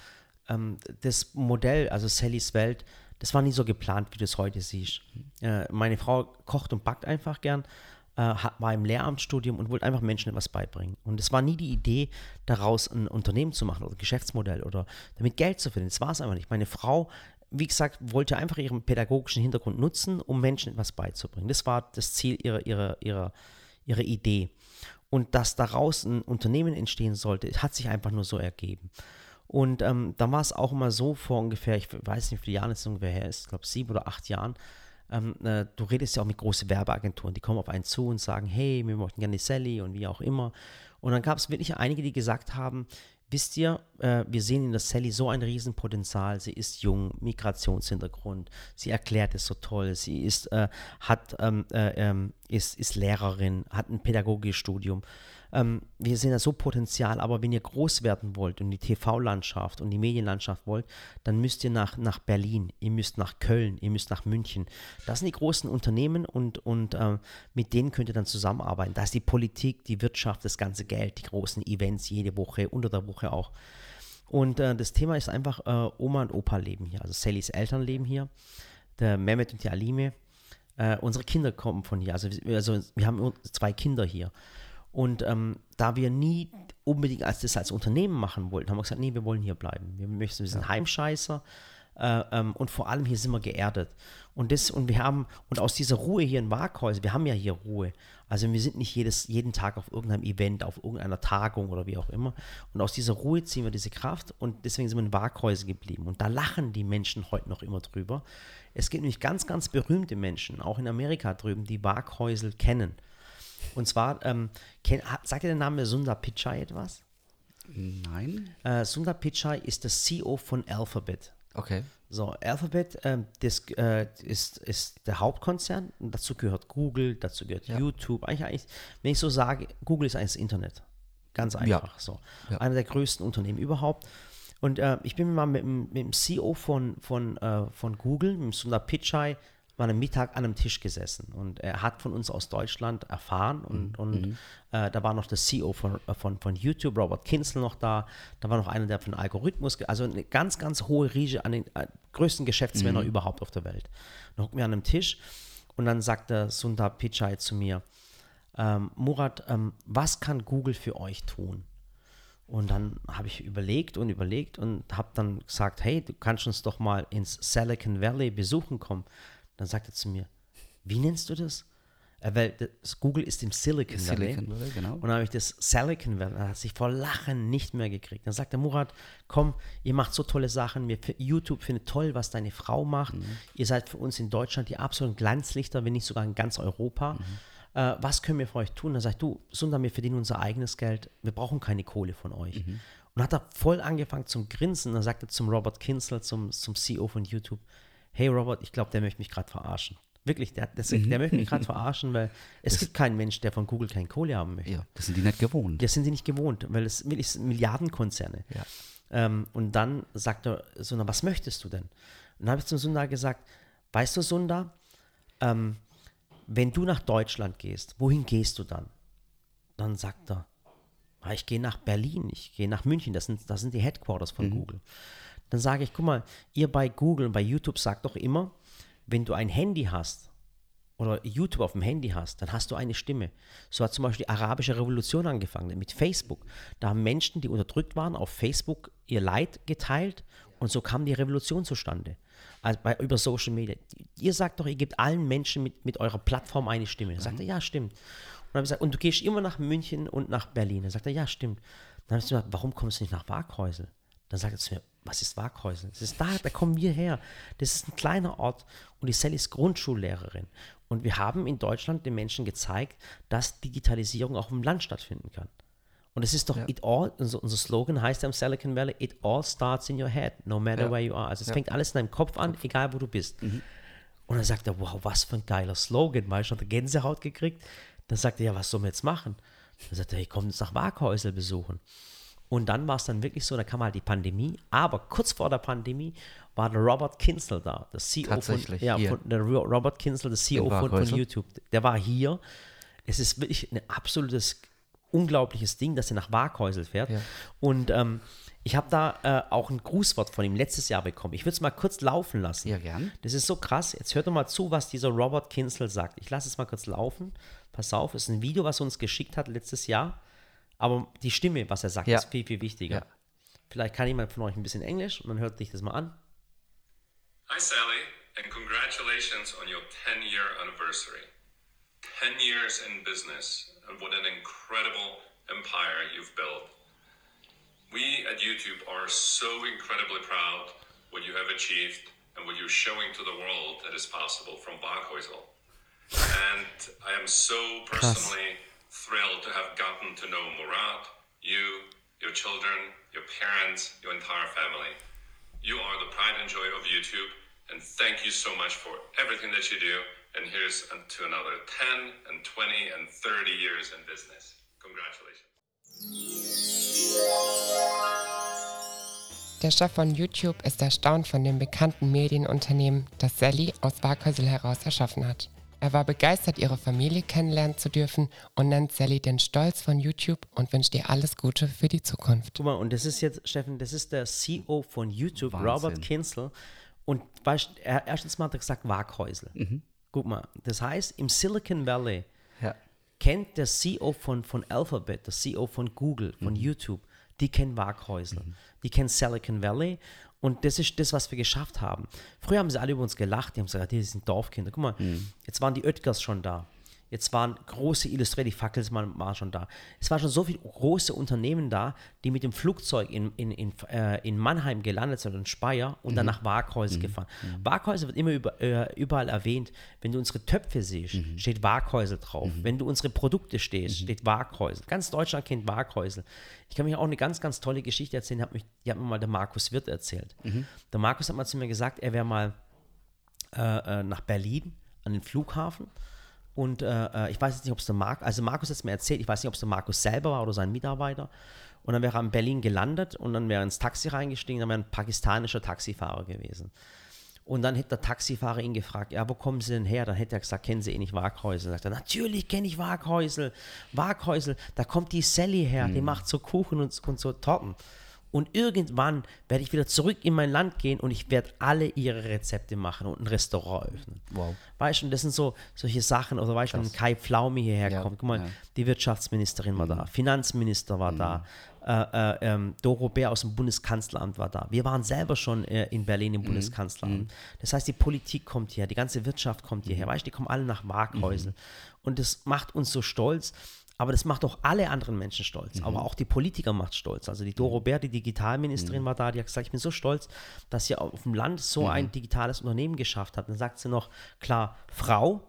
ähm, das Modell, also Sallys Welt, das war nie so geplant, wie du es heute siehst. Äh, meine Frau kocht und backt einfach gern, äh, war im Lehramtsstudium und wollte einfach Menschen etwas beibringen. Und es war nie die Idee, daraus ein Unternehmen zu machen oder ein Geschäftsmodell oder damit Geld zu verdienen. Das war es einfach nicht. Meine Frau, wie gesagt, wollte einfach ihren pädagogischen Hintergrund nutzen, um Menschen etwas beizubringen. Das war das Ziel ihrer, ihrer, ihrer, ihrer Idee. Und dass daraus ein Unternehmen entstehen sollte, hat sich einfach nur so ergeben. Und ähm, dann war es auch immer so vor ungefähr, ich weiß nicht, wie viele Jahre es ungefähr her ist, ich glaube sieben oder acht Jahren, ähm, äh, du redest ja auch mit großen Werbeagenturen, die kommen auf einen zu und sagen, hey, wir möchten gerne Sally und wie auch immer. Und dann gab es wirklich einige, die gesagt haben, wisst ihr, äh, wir sehen in der Sally so ein Riesenpotenzial, sie ist jung, Migrationshintergrund, sie erklärt es so toll, sie ist, äh, hat, ähm, äh, ähm, ist, ist Lehrerin, hat ein pädagogisches Studium. Ähm, wir sehen da so Potenzial, aber wenn ihr groß werden wollt und die TV-Landschaft und die Medienlandschaft wollt, dann müsst ihr nach, nach Berlin, ihr müsst nach Köln, ihr müsst nach München. Das sind die großen Unternehmen und, und ähm, mit denen könnt ihr dann zusammenarbeiten. Da ist die Politik, die Wirtschaft, das ganze Geld, die großen Events jede Woche, unter der Woche auch. Und äh, das Thema ist einfach, äh, Oma und Opa leben hier. Also Sallys Eltern leben hier, der Mehmet und die Alime. Äh, unsere Kinder kommen von hier. Also, also wir haben zwei Kinder hier. Und ähm, da wir nie unbedingt als das als Unternehmen machen wollten, haben wir gesagt, nee, wir wollen hier bleiben. Wir möchten, wir sind Heimscheißer äh, ähm, und vor allem hier sind wir geerdet. Und das, und wir haben, und aus dieser Ruhe hier in Waghäusel, wir haben ja hier Ruhe. Also wir sind nicht jedes, jeden Tag auf irgendeinem Event, auf irgendeiner Tagung oder wie auch immer. Und aus dieser Ruhe ziehen wir diese Kraft und deswegen sind wir in Waghäusel geblieben. Und da lachen die Menschen heute noch immer drüber. Es gibt nämlich ganz, ganz berühmte Menschen, auch in Amerika drüben, die Waghäusel kennen. Und zwar, ähm, kenn, sagt dir der Name Sundar Pichai etwas? Nein? Äh, Sundar Pichai ist der CEO von Alphabet. Okay. So, Alphabet ähm, das, äh, ist, ist der Hauptkonzern. Und dazu gehört Google, dazu gehört YouTube. Eigentlich, eigentlich, wenn ich so sage, Google ist eigentlich das Internet. Ganz einfach so. Ja. Einer der größten Unternehmen überhaupt. Und äh, ich bin mal mit, dem- mit dem CEO von, von, äh, von Google, mit Sundar Pichai, mal am Mittag an einem Tisch gesessen. Und er hat von uns aus Deutschland erfahren. Und, und äh, da war noch der CEO von, äh, von, von YouTube, Robert Kinzel, noch da. Da war noch einer, der von Algorithmus, also eine ganz, ganz hohe Riege an den äh, größten Geschäftsmänner überhaupt auf der Welt. Dann hocken wir an einem Tisch und dann sagt der Sundar Pichai zu mir, ähm, Murat, ähm, was kann Google für euch tun? Und dann habe ich überlegt und überlegt und habe dann gesagt, hey, du kannst uns doch mal ins Silicon Valley besuchen kommen. Dann sagt er zu mir, wie nennst du das? Äh, weil das Google ist im Silicon Valley. Silicon Valley, genau. Und dann habe ich das Silicon Valley, da hat sich vor Lachen nicht mehr gekriegt. Dann sagt der Murat, komm, ihr macht so tolle Sachen, YouTube findet toll, was deine Frau macht. Mhm. Ihr seid für uns in Deutschland die absoluten Glanzlichter, wenn nicht sogar in ganz Europa. Mhm. Äh, was können wir für euch tun? Dann sagt du, Sundar, wir verdienen unser eigenes Geld, wir brauchen keine Kohle von euch. Mhm. Und hat er voll angefangen zum Grinsen. Dann sagt er zum Robert Kinzel, zum, zum CEO von YouTube, hey Robert, ich glaube, der möchte mich gerade verarschen. Wirklich, der, das, Mhm. der möchte mich gerade verarschen, weil es gibt keinen Mensch, der von Google keine Kohle haben möchte. Ja, das sind die nicht gewohnt. Das sind die nicht gewohnt, weil es wirklich sind Milliardenkonzerne. Ja. Ähm, und dann sagt er, Sundar, was möchtest du denn? Und dann habe ich zum Sundar gesagt, weißt du, Sundar, ähm, wenn du nach Deutschland gehst, wohin gehst du dann? Dann sagt er, "Ah, ich gehe nach Berlin, ich gehe nach München, das sind, das sind die Headquarters von Google. Dann sage ich, guck mal, ihr bei Google und bei YouTube sagt doch immer, wenn du ein Handy hast oder YouTube auf dem Handy hast, dann hast du eine Stimme. So hat zum Beispiel die arabische Revolution angefangen mit Facebook. Da haben Menschen, die unterdrückt waren, auf Facebook ihr Leid geteilt und so kam die Revolution zustande. Also bei, über Social Media. Ihr sagt doch, ihr gebt allen Menschen mit, mit eurer Plattform eine Stimme. Dann sagt er, ja, stimmt. Und, dann gesagt, und du gehst immer nach München und nach Berlin. Dann sagt er, ja, stimmt. Dann habe ich gesagt, warum kommst du nicht nach Waghäusel? Dann sagt er zu mir, was ist Waghäusel? Das ist da, da kommen wir her. Das ist ein kleiner Ort und die Sally ist Grundschullehrerin. Und wir haben in Deutschland den Menschen gezeigt, dass Digitalisierung auch im Land stattfinden kann. Und es ist doch it all, unser, unser Slogan heißt ja im Silicon Valley, it all starts in your head, no matter Ja. where you are. Also es fängt alles in deinem Kopf an, egal wo du bist. Mhm. Und dann sagt er, wow, was für ein geiler Slogan, weil ich schon Gänsehaut gekriegt. Dann sagt er, ja, was sollen wir jetzt machen? Dann sagt er, ich komme jetzt nach Waghäusel besuchen. Und dann war es dann wirklich so, da kam halt die Pandemie, aber kurz vor der Pandemie war der Robert Kinzel da, der CEO von, ja, von der Ro- Robert Kinzel, der CEO von, von. YouTube. Der war hier. Es ist wirklich ein absolutes unglaubliches Ding, dass er nach Waghäusel fährt. Ja. Und ähm, ich habe da äh, auch ein Grußwort von ihm letztes Jahr bekommen. Ich würde es mal kurz laufen lassen. Ja, gern. Das ist so krass. Jetzt hört doch mal zu, was dieser Robert Kinzel sagt. Ich lasse es mal kurz laufen. Pass auf, es ist ein Video, was er uns geschickt hat letztes Jahr. Aber die Stimme, was er sagt, Ja. ist viel, viel wichtiger. Ja. Vielleicht kann jemand von euch ein bisschen Englisch und dann hört sich das mal an. Hi, Sally, and congratulations on your 10 year anniversary. 10 years in business, and what an incredible empire you've built. We at YouTube are so incredibly proud what you have achieved and what you're showing to the world that is possible from Waghäusel. And I am so personally thrilled to have gotten to know Murat, you, your children, your parents, your entire family. You are the pride and joy of YouTube, and thank you so much for everything that you do. And here's to another 10 and 20 and 30 years in business. Congratulations. Der Chef von YouTube ist erstaunt von dem bekannten Medienunternehmen, das Sally aus Waghäusel heraus erschaffen hat. Er war begeistert, ihre Familie kennenlernen zu dürfen und nennt Sally den Stolz von YouTube und wünscht ihr alles Gute für die Zukunft. Guck mal, und das ist jetzt, Steffen, das ist der CEO von YouTube, Wahnsinn. Robert Kinzel. Und weißt, er, erstens mal hat er gesagt Waghäusel. Mhm. Guck mal, das heißt, im Silicon Valley Ja. kennt der CEO von, von Alphabet, der CEO von Google, von Mhm. YouTube, die kennen Waghäusel, die kennen Silicon Valley und das ist das, was wir geschafft haben. Früher haben sie alle über uns gelacht, die haben gesagt, die sind Dorfkinder. Guck mal, Mhm. jetzt waren die Oetkers schon da. Jetzt waren große Illustrated, die Fackelsmann war schon da. Es waren schon so viele große Unternehmen da, die mit dem Flugzeug in, in, in, äh, in Mannheim gelandet sind, in Speyer und dann nach Waghäusel gefahren. Waghäusel wird immer über, äh, überall erwähnt. Wenn du unsere Töpfe siehst, steht Waghäusel drauf. Wenn du unsere Produkte stehst, steht Waghäusel. Ganz Deutschland kennt Waghäusel. Ich kann mich auch eine ganz, ganz tolle Geschichte erzählen, die hat, mich, die hat mir mal der Markus Wirth erzählt. Der Markus hat mal zu mir gesagt, er wäre mal äh, äh, nach Berlin an den Flughafen. Und äh, äh, ich weiß jetzt nicht, ob es der Markus, also Markus hat es mir erzählt, ich weiß nicht, ob es der Markus selber war oder sein Mitarbeiter. Und dann wäre er in Berlin gelandet und dann wäre er ins Taxi reingestiegen, dann wäre ein pakistanischer Taxifahrer gewesen. Und dann hätte der Taxifahrer ihn gefragt, ja, wo kommen Sie denn her? Dann hätte er gesagt, kennen Sie eh nicht Waghäusel? Dann sagt er, natürlich kenne ich Waghäusel. Waghäusel, da kommt die Sally her, die macht so Kuchen und, und so Torten. Und irgendwann werde ich wieder zurück in mein Land gehen und ich werde alle ihre Rezepte machen und ein Restaurant öffnen. Wow. Weißt du, und das sind so solche Sachen, oder weißt du, wenn Kai Pflaume hierher Ja, kommt, guck mal, ja. die Wirtschaftsministerin war da, Finanzminister war da, äh, äh, ähm, Doro Bär aus dem Bundeskanzleramt war da. Wir waren selber schon äh, in Berlin im Bundeskanzleramt. Das heißt, die Politik kommt hierher, die ganze Wirtschaft kommt hierher. Weißt du, die kommen alle nach Waghäusel. Und das macht uns so stolz. Aber das macht auch alle anderen Menschen stolz. Aber auch die Politiker macht stolz. Also die Doro Bär, die Digitalministerin, war da, die hat gesagt, ich bin so stolz, dass sie auf dem Land so ein digitales Unternehmen geschafft hat. Dann sagt sie noch, klar, Frau,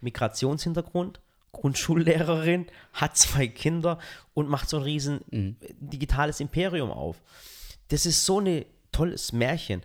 Migrationshintergrund, Grundschullehrerin, hat zwei Kinder und macht so ein riesen digitales Imperium auf. Das ist so ein tolles Märchen.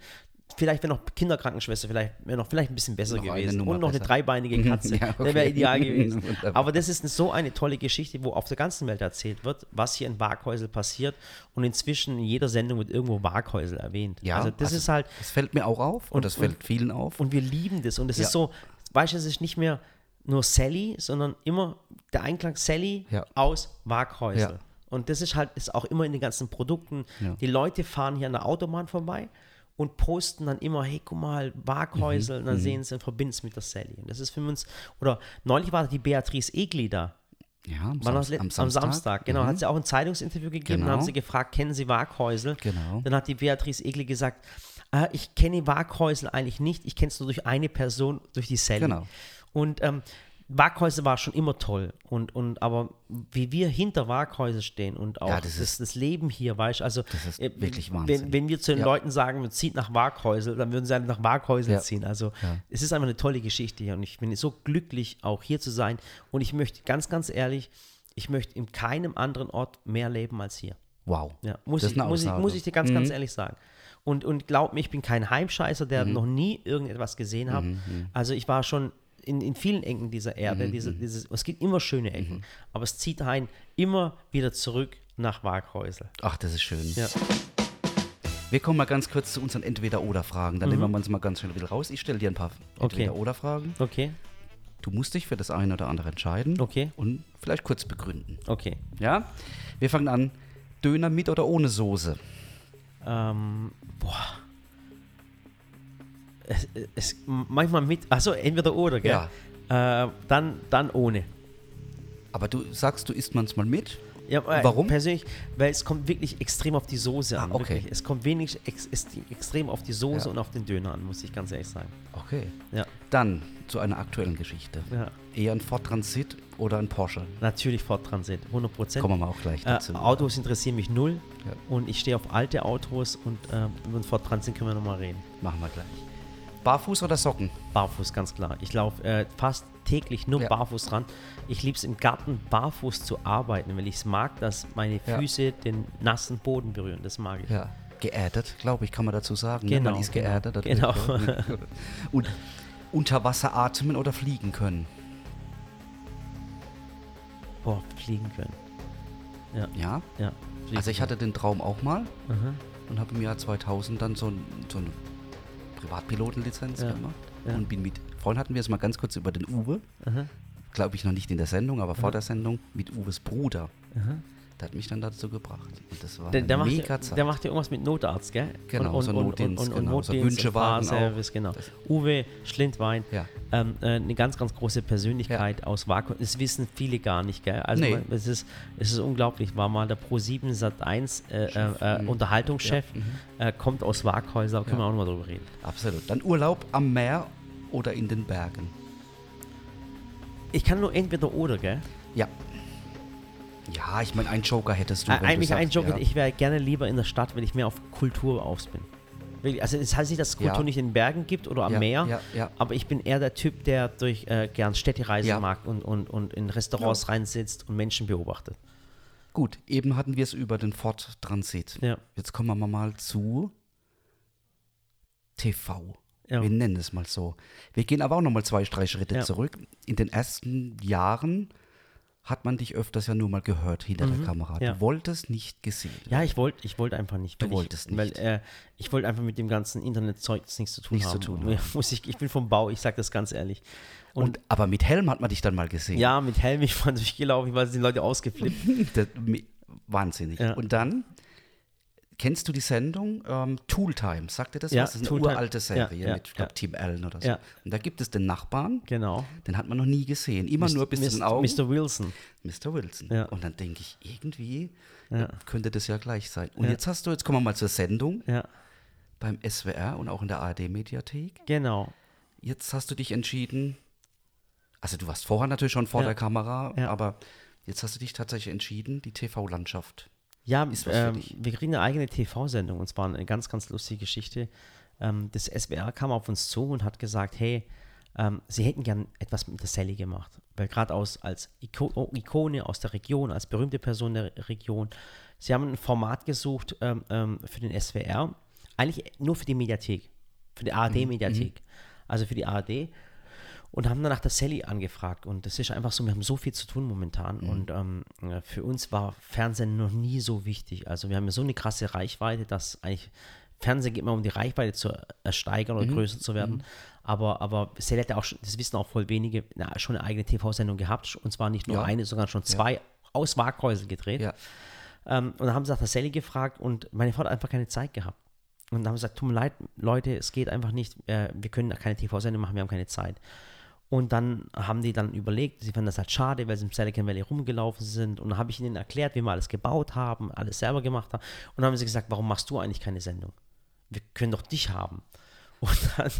Vielleicht wäre noch Kinderkrankenschwester, vielleicht wäre noch vielleicht ein bisschen besser Noch eine gewesen. Und noch eine besser. dreibeinige Katze. Ja, Der wäre okay. ideal gewesen. Aber das ist so eine tolle Geschichte, wo auf der ganzen Welt erzählt wird, was hier in Waghäusel passiert. Und inzwischen in jeder Sendung wird irgendwo Waghäusel erwähnt. Ja, also das also ist halt, Das fällt mir auch auf und, Und- das fällt vielen auf. und wir lieben das. Und es Ja. ist so, weißt du, es ist nicht mehr nur Sally, sondern immer der Einklang Sally Ja. aus Waghäusel. Und das ist halt ist auch immer in den ganzen Produkten. Die Leute fahren hier an der Autobahn vorbei und posten dann immer, hey, guck mal, Waghäusel, Mhm. und dann sehen sie und verbinden es mit der Sally. Und das ist für uns, oder neulich war die Beatrice Egli da. ja, am, Sam das let- am Samstag, genau. Mhm. Hat sie auch ein Zeitungsinterview gegeben, Genau. dann haben sie gefragt, kennen Sie Waghäusel? Genau. Dann hat die Beatrice Egli gesagt, ah, ich kenne Waghäusel eigentlich nicht, ich kenne es nur durch eine Person, durch die Sally. Genau. Und ähm, Waghäusel war schon immer toll. Und, und aber wie wir hinter Waghäusel stehen und auch Ja, das das, ist- das Leben hier, weißt du, also Das ist äh, wirklich Wahnsinn. Wenn, wenn wir zu den Ja. Leuten sagen, man zieht nach Waghäusel, dann würden sie halt nach Waghäusel Ja. ziehen. Also es ist einfach eine tolle Geschichte hier und ich bin so glücklich, auch hier zu sein. Und ich möchte ganz, ganz ehrlich, ich möchte in keinem anderen Ort mehr leben als hier. Wow. Ja, muss, ich, muss, ich, muss ich dir ganz, ganz Mhm. ehrlich sagen. Und, und glaub mir, ich bin kein Heimscheißer, der noch nie irgendetwas gesehen hat. Mhm, Also ich war schon in, in vielen Ecken dieser Erde. Diese, mhm. dieses, es gibt immer schöne Ecken, aber es zieht einen immer wieder zurück nach Waghäusel. Ach, das ist schön. Ja. Wir kommen mal ganz kurz zu unseren Entweder-Oder-Fragen. Dann nehmen wir uns mal ganz schnell wieder raus. Ich stelle dir ein paar Mhm. Okay. Entweder-Oder-Fragen. Okay, Du musst dich für das eine oder andere entscheiden. Okay. Und vielleicht kurz begründen. okay. Ja? Wir fangen an. Döner mit oder ohne Soße? Ähm, boah. Es, es, manchmal mit, also entweder oder, gell? Äh, dann, dann ohne. Aber du sagst, du isst manchmal mit? Ja, äh, Warum? Persönlich, weil es kommt wirklich extrem auf die Soße an. Ah, okay. Wirklich. Es kommt wenig ex, extrem auf die Soße Ja. und auf den Döner an, muss ich ganz ehrlich sagen. Okay. Ja, Dann zu einer aktuellen Geschichte. ja. Eher ein Ford Transit oder ein Porsche? Natürlich Ford Transit, 100 Prozent. Kommen wir mal auch gleich Äh, dazu. Autos interessieren mich null Ja. und ich stehe auf alte Autos und äh, über Ford Transit können wir nochmal reden. Machen wir gleich. Barfuß oder Socken? Barfuß, ganz klar. Ich laufe äh, fast täglich nur Ja. barfuß dran. Ich liebe es im Garten barfuß zu arbeiten, weil ich es mag, dass meine Ja. Füße den nassen Boden berühren. Das mag ich. Ja. Geerdet, glaube ich, kann man dazu sagen. ne? Genau, Man ist genau, geerdet. genau. ja. Und unter Wasser atmen oder fliegen können? Boah, fliegen können. Ja, Ja. ja. Also ich hatte den Traum auch mal Mhm. und habe im Jahr 2000 dann so, ein, so eine Privatpilotenlizenz Ja, gemacht ja. und bin mit, vorhin hatten wir es mal ganz kurz über den Uwe, glaube ich noch nicht in der Sendung, aber vor der Sendung mit Uwes Bruder. Mhm. Der hat mich dann dazu gebracht und das war eine macht, mega ja- Zeit. der macht ja irgendwas mit Notarzt, gell? Genau, so Notdienst, und, und, genau, so Notdienst, Wünschewagen Fahrservice, auch. genau. Das- Uwe Schlindwein, Ja. ähm, äh, eine ganz, ganz große Persönlichkeit aus Vakuum. Das wissen viele gar nicht, gell? Also Nee. es, ist, es ist unglaublich. War mal der Pro7 Sat 1 äh, äh, äh, Unterhaltungschef, äh, kommt aus Waghäuser, können wir auch nochmal drüber reden. Absolut. Dann Urlaub am Meer oder in den Bergen. Ich kann nur entweder oder, gell? Ja. Ja, ich meine, einen Joker hättest du. Äh, du eigentlich ein sagst, Joke, ja. ich wäre gerne lieber in der Stadt, wenn ich mehr auf Kultur aus bin. Also es heißt nicht, dass es Kultur Ja. nicht in den Bergen gibt oder am Ja, Meer, ja, aber ich bin eher der Typ, der durch äh, gern Städtereisen mag und, und, und in Restaurants reinsitzt und Menschen beobachtet. Gut, eben hatten wir es über den Ford Transit. Jetzt kommen wir mal zu TV. Wir nennen es mal so. Wir gehen aber auch nochmal zwei, drei Schritte zurück. In den ersten Jahren hat man dich öfters ja nur mal gehört hinter der Kamera. Mhm. ja. Du wolltest nicht gesehen. Ja, ich wollte ich wollte einfach nicht. Du weil ich, wolltest nicht. Weil äh, ich wollte einfach mit dem ganzen Internetzeug nichts zu tun Nichts zu haben. tun Mir Muss ich, ich bin vom Bau, ich sage das ganz ehrlich. Und, aber mit Helm hat man dich dann mal gesehen. Ja, mit Helm, ich war durchgelaufen, ich war die Leute ausgeflippt. Das, wahnsinnig. Ja. Und dann Kennst du die Sendung ähm, Tooltime? Sagt dir das Ja, was? Das ist eine Tooltime. uralte Serie Ja, ja, mit, ich glaube. Tim Allen oder so. Ja. Und da gibt es den Nachbarn, Genau. den hat man noch nie gesehen. Immer nur bis zu den Mr. Augen. Mr. Wilson. Mr. Wilson. Und dann denke ich, irgendwie könnte das ja gleich sein. Und jetzt hast du, jetzt kommen wir mal zur Sendung beim SWR und auch in der ARD-Mediathek. genau. Jetzt hast du dich entschieden, also du warst vorher natürlich schon vor der Kamera, aber jetzt hast du dich tatsächlich entschieden, die TV-Landschaft. Ja, Ist ähm, wir kriegen eine eigene TV-Sendung und zwar eine ganz, ganz lustige Geschichte. Ähm, das SWR kam auf uns zu und hat gesagt, hey, ähm, sie hätten gern etwas mit der Sally gemacht. Weil gerade aus, als Iko oh, Ikone aus der Region, als berühmte Person der Region, sie haben ein Format gesucht ähm, ähm, für den SWR, eigentlich nur für die Mediathek, für die ARD-Mediathek, also für die ARD und haben dann nach der Sally angefragt. Und das ist einfach so, wir haben so viel zu tun momentan. Und ähm, äh, für uns war Fernsehen noch nie so wichtig. Also wir haben ja so eine krasse Reichweite, dass eigentlich Fernsehen geht immer um die Reichweite zu ersteigern oder größer zu werden. Aber, aber Sally hat ja auch, schon, das wissen auch voll wenige, na, schon eine eigene TV-Sendung gehabt. Und zwar nicht nur Ja. eine, sondern schon zwei aus Waghäusel gedreht. Ja. Ähm, und dann haben sie nach der Sally gefragt und meine Frau hat einfach keine Zeit gehabt. Und dann haben sie gesagt, tut mir leid, Leute, es geht einfach nicht, äh, wir können keine TV-Sendung machen, wir haben keine Zeit. Und dann haben die dann überlegt, sie fanden das halt schade, weil sie im Silicon Valley rumgelaufen sind. Und dann habe ich ihnen erklärt, wie wir alles gebaut haben, alles selber gemacht haben. Und dann haben sie gesagt, warum machst du eigentlich keine Sendung? Wir können doch dich haben. Und dann,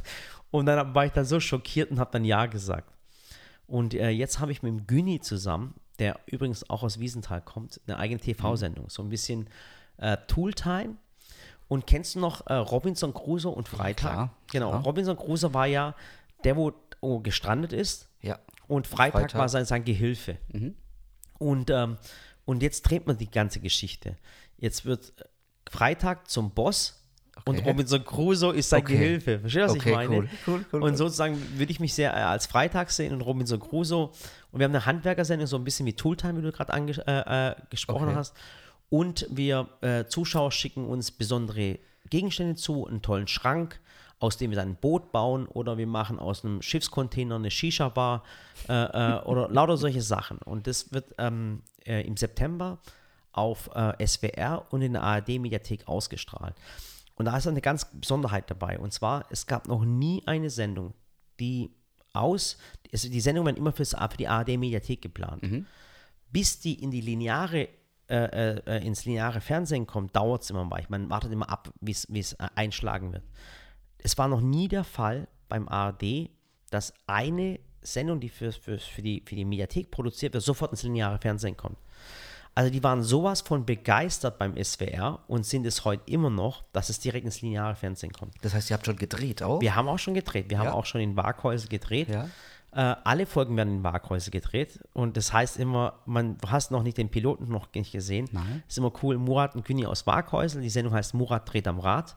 und dann war ich dann so schockiert und habe dann Ja gesagt. Und äh, jetzt habe ich mit dem Güni zusammen, der übrigens auch aus Wiesenthal kommt, eine eigene TV-Sendung. So ein bisschen äh, Tooltime. Und kennst du noch äh, Robinson Crusoe und Freitag? klar, genau. klar. Robinson Crusoe war ja der, wo wo gestrandet ist. Ja. Und Freitag, Freitag. war sein, sein Gehilfe. Und, ähm, und jetzt dreht man die ganze Geschichte. Jetzt wird äh, Freitag zum Boss und Okay. Robinson Crusoe ist sein Okay. Gehilfe. Verstehst du, was Okay, ich meine? cool, cool, cool, und sozusagen würde ich mich sehr äh, als Freitag sehen und Robinson Crusoe. Und wir haben eine Handwerkersendung, so ein bisschen wie Tooltime, wie du gerade äh, äh, gesprochen hast. Und wir äh, Zuschauer schicken uns besondere Gegenstände zu, einen tollen Schrank, aus dem wir dann ein Boot bauen oder wir machen aus einem Schiffscontainer eine Shisha-Bar äh, äh, oder lauter solche Sachen. Und das wird ähm, äh, im September auf äh, SWR und in der ARD-Mediathek ausgestrahlt. Und da ist eine ganz Besonderheit dabei. Und zwar, es gab noch nie eine Sendung, die aus, also die Sendungen werden immer fürs, für die ARD-Mediathek geplant. Bis die in die lineare, äh, äh, ins lineare Fernsehen kommt, dauert es immer mal. Man wartet immer ab, wie es einschlagen wird. Es war noch nie der Fall beim ARD, dass eine Sendung, die für, für, für, die, für die Mediathek produziert wird, sofort ins lineare Fernsehen kommt. Also die waren sowas von begeistert beim SWR und sind es heute immer noch, dass es direkt ins lineare Fernsehen kommt. Das heißt, ihr habt schon gedreht auch? Wir haben auch schon gedreht. Wir haben Ja. auch schon in Waghäusel gedreht. Ja. Äh, alle Folgen werden in Waghäusel gedreht. Und das heißt immer, man, hast noch nicht den Piloten noch nicht gesehen. Nein. Ist immer cool. Murat und Günni aus Waghäusel. Die Sendung heißt Murat dreht am Rad.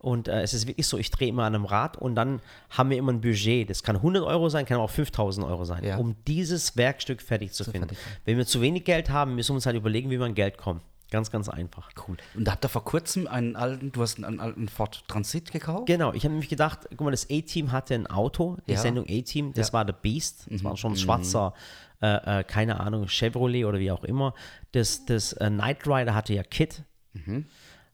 Und äh, es ist wirklich so, ich drehe immer an einem Rad und dann haben wir immer ein Budget. Das kann 100 Euro sein, kann aber auch 5000 Euro sein, Ja. um dieses Werkstück fertig zu finden. fertig. Wenn wir zu wenig Geld haben, müssen wir uns halt überlegen, wie wir an Geld kommen. Ganz, ganz einfach. Cool. Und da habt ihr vor kurzem einen alten, du hast einen alten Ford Transit gekauft? Genau, ich habe nämlich gedacht, guck mal, das A-Team hatte ein Auto, die Ja. Sendung A-Team, das Ja. war der Beast, das war schon ein schwarzer, äh, äh, keine Ahnung, Chevrolet oder wie auch immer. Das, das äh, Knight Rider hatte ja Kit.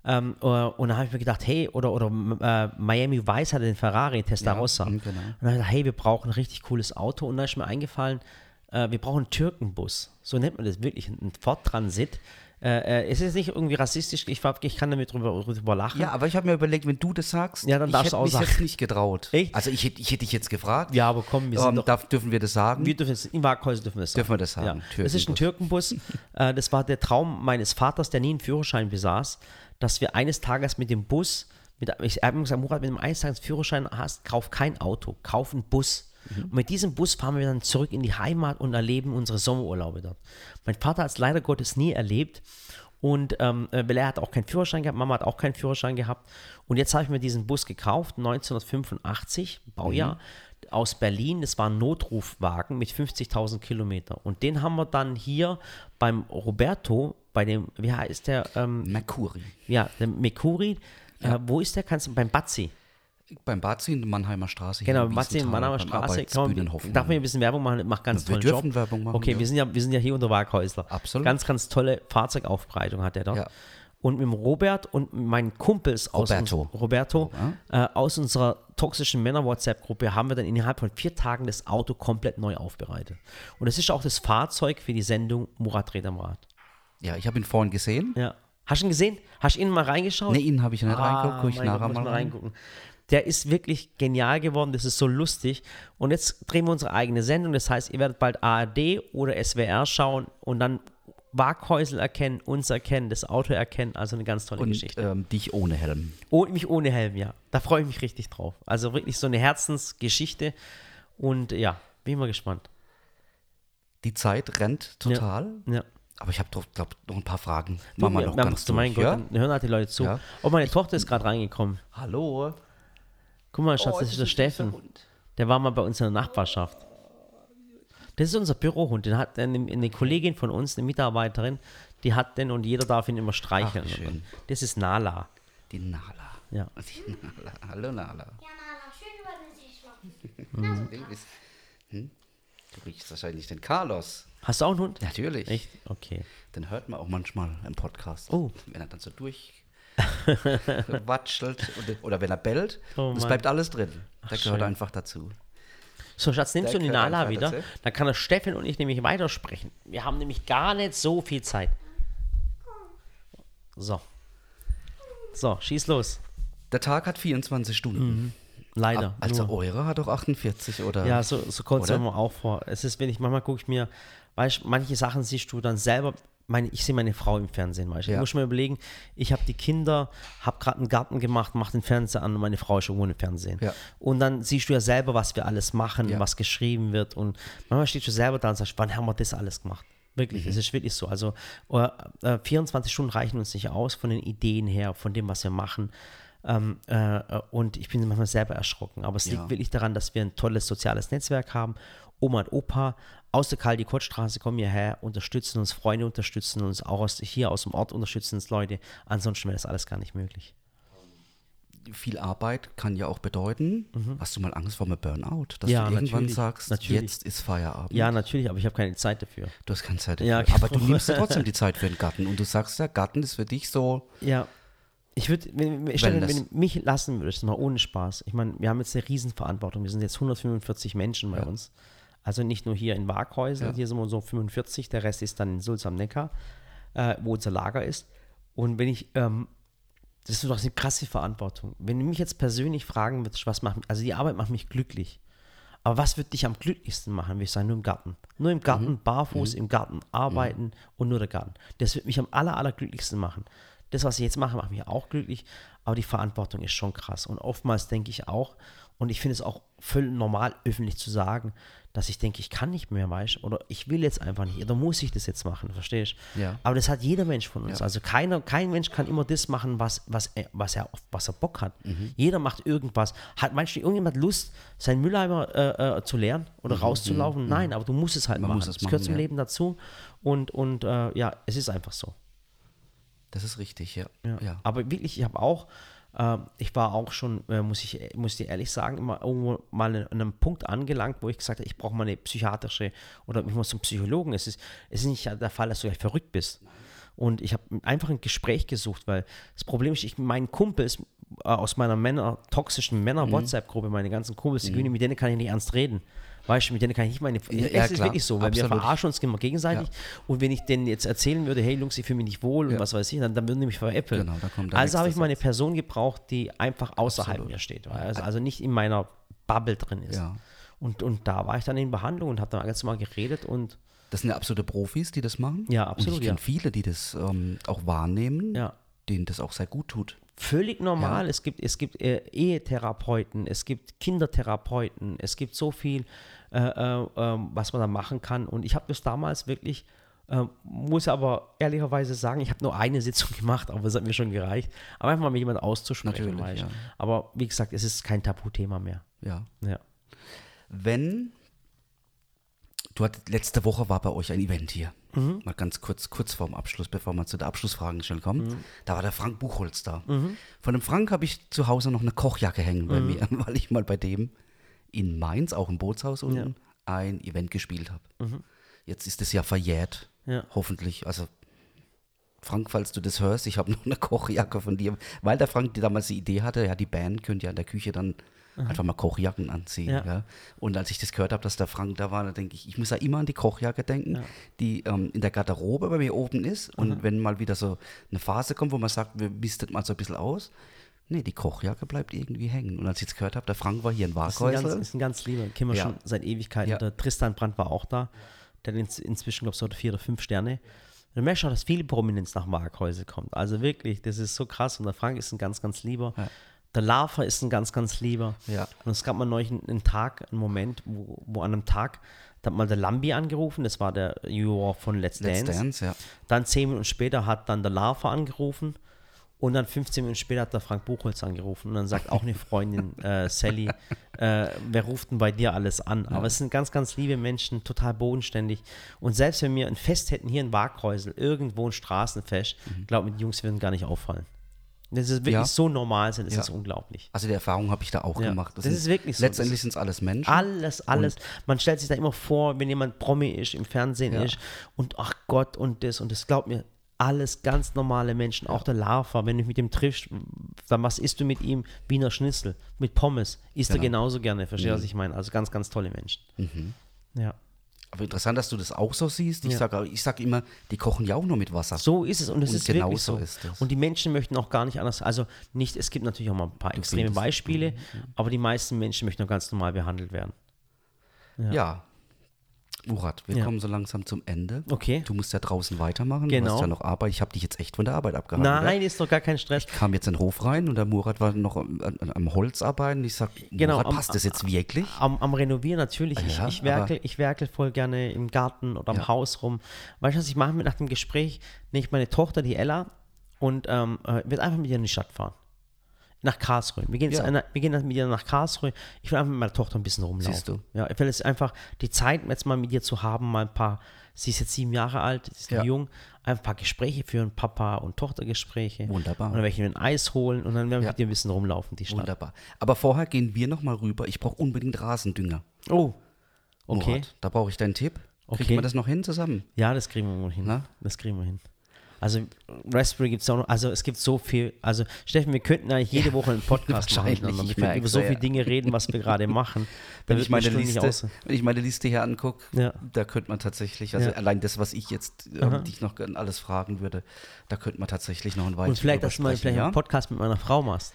Ähm, äh, und da habe ich mir gedacht, hey, oder, oder äh, Miami Vice hatte den Ferrari Testarossa. mhm, genau. Und dann habe ich gedacht, hey, wir brauchen ein richtig cooles Auto. Und da ist mir eingefallen, äh, wir brauchen einen Türkenbus. So nennt man das wirklich, ein Ford Transit. Äh, äh, es ist nicht irgendwie rassistisch, ich, ich kann damit drüber, drüber lachen. Ja, aber ich habe mir überlegt, wenn du das sagst, Ja, dann ich darfst hätte du auch mich sagen. jetzt nicht getraut. Echt? Also ich, hätte- ich hätte dich jetzt gefragt. Ja, aber komm, wir sind ähm, doch- darf, dürfen wir das sagen? Wir dürfen es, in Waghäusel dürfen wir das sagen. Dürfen wir das sagen, Ja. Das ist ein Türkenbus. äh, das war der Traum meines Vaters, der nie einen Führerschein besaß, dass wir eines Tages mit dem Bus, mit, ich habe gesagt, Murat, wenn du eines Tages Führerschein hast, kauf kein Auto, kauf einen Bus. Mhm. Und mit diesem Bus fahren wir dann zurück in die Heimat und erleben unsere Sommerurlaube dort. Mein Vater hat es leider Gottes nie erlebt. Und ähm, äh, weil er hat auch keinen Führerschein gehabt, Mama hat auch keinen Führerschein gehabt. Und jetzt habe ich mir diesen Bus gekauft, 1985, Baujahr, aus Berlin. Das war ein Notrufwagen mit 50.000 Kilometer. Und den haben wir dann hier beim Roberto, bei dem, wie heißt der? Ähm, Mercuri. ja, der Mercuri. Äh, wo ist der? Kannst du beim Bazzi? Beim Bazi in der Mannheimer Straße. Genau, in Bazzi in Mannheimer beim Straße. Kann Arbeitsbühnenhof. man, darf man ein bisschen Werbung machen? Macht ganz Wir tollen dürfen Job. Werbung machen, Okay, ja. wir, sind ja, wir sind ja hier unter Waghäusler. Absolut. Ganz, ganz tolle Fahrzeugaufbereitung hat er dort. Ja. Und mit dem Robert und meinen Kumpels aus Roberto. uns, Roberto äh, aus unserer toxischen Männer-WhatsApp-Gruppe haben wir dann innerhalb von vier Tagen das Auto komplett neu aufbereitet. Und es ist auch das Fahrzeug für die Sendung Murat Red am Rad. Ja, ich habe ihn vorhin gesehen. Ja. Hast du ihn gesehen? Hast du ihn mal reingeschaut? Nee, ihn habe ich nicht reingeguckt. Guck ich Ah, mein Gott, nachher muss mal rein. reingucken. Der ist wirklich genial geworden, das ist so lustig. Und jetzt drehen wir unsere eigene Sendung. Das heißt, ihr werdet bald ARD oder SWR schauen und dann Waghäusel erkennen, uns erkennen, das Auto erkennen. Also eine ganz tolle Und Geschichte. ähm, dich ohne Helm. Und mich ohne Helm, ja. Da freue ich mich richtig drauf. Also wirklich so eine Herzensgeschichte. Und ja, bin mal gespannt. Die Zeit rennt total. Ja. Aber ich habe doch, glaube noch ein paar Fragen. Machen wir mir- noch ganz du, mein durch, Gott, ja? dann hören halt die Leute zu. Ja. Oh, meine Tochter ist gerade reingekommen. Hallo. Guck mal, Oh, Schatz, das ist der Steffen. Der war mal bei uns in der Nachbarschaft. Das ist unser Bürohund. Den hat eine, eine Kollegin von uns, eine Mitarbeiterin, die hat den und jeder darf ihn immer streicheln. Ach, schön. Das ist Nala. Die Nala. Ja. Die Nala. Hallo Nala. Ja, Nala, schön über den Tisch machen. Du, riechst wahrscheinlich den Carlos. Hast du auch einen Hund? Natürlich. Echt? Okay. Den hört man auch manchmal im Podcast. Oh. Wenn er dann so durchwatschelt oder, oder wenn er bellt. Oh das Mann. bleibt alles drin. Der gehört schön. einfach dazu. So, Schatz, nimmst du die Nala wieder? Dann kann der Steffen und ich nämlich weitersprechen. Wir haben nämlich gar nicht so viel Zeit. So. So, schieß los. Der Tag hat 24 Stunden. Leider. Ab- Also nur. eure hat doch 48 oder? Ja, so, so kommt es mir auch vor. Es ist, wenn ich manchmal gucke ich mir, weißt manche Sachen siehst du dann selber. Meine, ich sehe meine Frau im Fernsehen, weißt du. Ich Ja. muss mir überlegen, ich habe die Kinder, habe gerade einen Garten gemacht, mache den Fernseher an und meine Frau ist irgendwo im Fernsehen. Ja. Und dann siehst du ja selber, was wir alles machen, Ja. was geschrieben wird. Und manchmal stehst du selber da und sagst, wann haben wir das alles gemacht? Wirklich, Mhm. es ist wirklich so. Also äh, 24 Stunden reichen uns nicht aus von den Ideen her, von dem, was wir machen. Ähm, äh, äh, und ich bin manchmal selber erschrocken. Aber es liegt Ja. wirklich daran, dass wir ein tolles soziales Netzwerk haben. Oma und Opa aus der Kaldi-Kott-Straße kommen hierher, unterstützen uns, Freunde unterstützen uns, auch aus, hier aus dem Ort unterstützen uns Leute. Ansonsten wäre das alles gar nicht möglich. Viel Arbeit kann ja auch bedeuten, hast du mal Angst vor einem Burnout? Dass Mhm. Ja, du irgendwann natürlich, sagst, natürlich. jetzt ist Feierabend. Ja, natürlich, aber ich habe keine Zeit dafür. Du hast keine Zeit Ja, dafür. Aber du genau. nimmst ja trotzdem die Zeit für den Garten. Und du sagst ja, Garten ist für dich so, Ja. Ich würde, wenn, wenn, wenn du mich lassen würdest, mal ohne Spaß. Ich meine, wir haben jetzt eine Riesenverantwortung. Wir sind jetzt 145 Menschen bei uns. Also nicht nur hier in Waghäusel, hier sind wir so 45, der Rest ist dann in Sulz am Neckar, äh, wo unser Lager ist. Und wenn ich, ähm, das ist doch eine krasse Verantwortung. Wenn du mich jetzt persönlich fragen würdest, was macht mich, also die Arbeit macht mich glücklich. Aber was wird dich am glücklichsten machen, würde ich sagen, nur im Garten. Nur im Garten, barfuß, im Garten arbeiten und nur der Garten. Das wird mich am aller, aller glücklichsten machen. Das, was ich jetzt mache, macht mich auch glücklich, aber die Verantwortung ist schon krass. Und oftmals denke ich auch, und ich finde es auch völlig normal, öffentlich zu sagen, dass ich denke, ich kann nicht mehr, weißt du, oder ich will jetzt einfach nicht, oder muss ich das jetzt machen, verstehst du? Ja. Aber das hat jeder Mensch von uns. Also keiner, kein Mensch kann immer das machen, was, was, er, was, er, was er Bock hat. Mhm. Jeder macht irgendwas. Hat du, irgendjemand Lust, seinen Mülleimer äh, äh, zu leeren oder rauszulaufen? Nein, aber du musst es halt Mhm. Man machen. muss es das gehört machen, zum ja. Leben dazu. Und, und äh, ja, es ist einfach so. das ist richtig, ja. Ja. ja. Aber wirklich, ich habe auch, ich war auch schon, äh, muss ich muss dir ehrlich sagen, immer irgendwo mal an einem Punkt angelangt, wo ich gesagt habe, ich brauche mal eine psychiatrische oder ich muss zum Psychologen. Es ist, es ist nicht der Fall, dass du gleich verrückt bist. Und ich habe einfach ein Gespräch gesucht, weil das Problem ist, ich meinen Kumpels äh, aus meiner Männer, toxischen Mhm. Männer-WhatsApp-Gruppe, meine ganzen Kumpels, die Güne, mit denen kann ich nicht ernst reden. Weißt du, mit denen kann ich nicht meine. Ja, es ja, ist klar. wirklich so, weil wir Absolut. verarschen uns immer gegenseitig. Und wenn ich denen jetzt erzählen würde, hey Jungs, ich fühle mich nicht wohl und Ja. was weiß ich, dann, dann würden die mich veräppeln. Genau, da kommt also habe ich mal eine Person gebraucht, die einfach außerhalb Absolut. mir steht. Also, also nicht in meiner Bubble drin ist. Ja. Und, und da war ich dann in Behandlung und habe dann ganz mal geredet und Das sind ja absolute Profis, die das machen. Ja, absolut, Und ich kenne ja. viele, die das ähm, auch wahrnehmen, Ja. denen das auch sehr gut tut. Völlig normal. Es gibt, es gibt äh, Ehetherapeuten, es gibt Kindertherapeuten, es gibt so viel, äh, äh, ähm, was man da machen kann. Und ich habe das damals wirklich, äh, muss aber ehrlicherweise sagen, ich habe nur eine Sitzung gemacht, aber es hat mir schon gereicht. Aber einfach mal mit jemandem auszusprechen. Ja. Aber wie gesagt, es ist kein Tabuthema mehr. Ja. Ja. Wenn du hattest, letzte Woche war bei euch ein Event hier. Mhm. Mal ganz kurz, kurz vorm Abschluss, bevor wir zu der Abschlussfragen schon kommen. Mhm. Da war der Frank Buchholz da. Von dem Frank habe ich zu Hause noch eine Kochjacke hängen bei Mhm. mir, weil ich mal bei dem in Mainz, auch im Bootshaus unten, ein Event gespielt habe. Jetzt ist das ja verjährt. Mhm. Ja. Hoffentlich. Also Frank, falls du das hörst, ich habe noch eine Kochjacke von dir, weil der Frank die damals die Idee hatte, ja, die Band könnte ja in der Küche dann einfach mal Kochjacken anziehen. Ja. Ja. Und als ich das gehört habe, dass der Frank da war, da denke ich, ich muss ja immer an die Kochjacke denken, die ähm, in der Garderobe bei mir oben ist. Und wenn mal wieder so eine Phase kommt, wo man sagt, wir mistet mal so ein bisschen aus, nee, die Kochjacke bleibt irgendwie hängen. Und als ich jetzt gehört habe, der Frank war hier in Das ist ein, ganz, Waghäusel. ist ein ganz lieber. Kennen wir Ja. schon seit Ewigkeiten. Ja. Der Tristan Brandt war auch da. Der hat inzwischen, glaube ich, so vier oder fünf Sterne. Du merkst auch, dass viel Prominenz nach Waghäusel kommt. Also wirklich, das ist so krass. Und der Frank ist ein ganz, ganz lieber. Der Lava ist ein ganz, ganz lieber. Ja. Und es gab mal neulich einen, einen Tag, einen Moment, wo, wo an einem Tag, da hat mal der Lambi angerufen, das war der Juror von Let's, Let's Dance. Dance, ja. Dann zehn Minuten später hat dann der Lava angerufen und dann 15 Minuten später hat der Frank Buchholz angerufen und dann sagt auch eine Freundin, äh, Sally, äh, wer ruft denn bei dir alles an? Aber es sind ganz, ganz liebe Menschen, total bodenständig. Und selbst wenn wir ein Fest hätten hier in Waghäusel, irgendwo ein Straßenfest, glaube mir, die Jungs würden gar nicht auffallen. Das ist wirklich Ja. so normal, sind, das Ja. ist unglaublich. Also die Erfahrung habe ich da auch Ja. gemacht. Das ist wirklich so. Letztendlich Das sind es alles Menschen. Alles, alles. Man stellt sich da immer vor, wenn jemand Promi ist, im Fernsehen Ja. ist und ach Gott und das und das glaubt mir, alles ganz normale Menschen, auch der Lava, wenn du mit dem triffst, dann was isst du mit ihm? Wiener Schnitzel, mit Pommes, isst er Genau. genauso gerne, verstehst du, was ich meine? Also ganz, ganz tolle Menschen. Ja. Aber interessant, dass du das auch so siehst. Ich Ja. sage sag immer, die kochen ja auch nur mit Wasser. So ist es und es Und ist genau so ist. Und die Menschen möchten auch gar nicht anders. Also nicht, es gibt natürlich auch mal ein paar extreme Beispiele, aber die meisten Menschen möchten auch ganz normal behandelt werden. ja. Murat, wir Ja. kommen so langsam zum Ende. Okay. Du musst ja draußen weitermachen. Du Genau. hast ja noch Arbeit. Ich habe dich jetzt echt von der Arbeit abgehalten. Nein, gell? ist doch gar kein Stress. Ich kam jetzt in den Hof rein und der Murat war noch am, am, Holz arbeiten. Ich sag, Genau, Murat, am- passt das jetzt wirklich? Am, am Renovieren natürlich. Ich, Ja, ich, werkel, ich werkel voll gerne im Garten oder am Ja. Haus rum. Weißt du, was ich mache nach dem Gespräch? Nicht meine Tochter, die Ella, und ähm, äh, wird einfach mit ihr in die Stadt fahren. Nach Karlsruhe. Wir gehen, Ja. einer, wir gehen mit ihr nach Karlsruhe. Ich will einfach mit meiner Tochter ein bisschen rumlaufen. Siehst du. Ja, ich will jetzt einfach die Zeit jetzt mal mit ihr zu haben, mal ein paar, sie ist jetzt sieben Jahre alt, sie ist Ja. jung, einfach ein paar Gespräche führen, Papa- und Tochtergespräche. Wunderbar. Und dann werde ich mir ein Eis holen und dann werden wir Ja. mit ihr ein bisschen rumlaufen, die Stadt. Wunderbar. Aber vorher gehen wir noch mal rüber. Ich brauche unbedingt Rasendünger. Oh, okay. Murat, da brauche ich deinen Tipp. Kriegen Okay. wir das noch hin zusammen? Ja, das kriegen wir wohl hin. Na? Das kriegen wir hin. Also Raspberry gibt es auch noch, also es gibt so viel, also Steffen, wir könnten eigentlich jede Woche einen Podcast machen. wahrscheinlich, miteinander. Wir könnten über so ja. viele Dinge reden, was wir gerade machen. Wenn ich, meine Liste, wenn ich meine Liste hier angucke, Ja. da könnte man tatsächlich, also Ja. allein das, was ich jetzt ähm, dich noch alles fragen würde, da könnte man tatsächlich noch ein weiteres Und vielleicht, dass du mal vielleicht einen Podcast mit meiner Frau machst.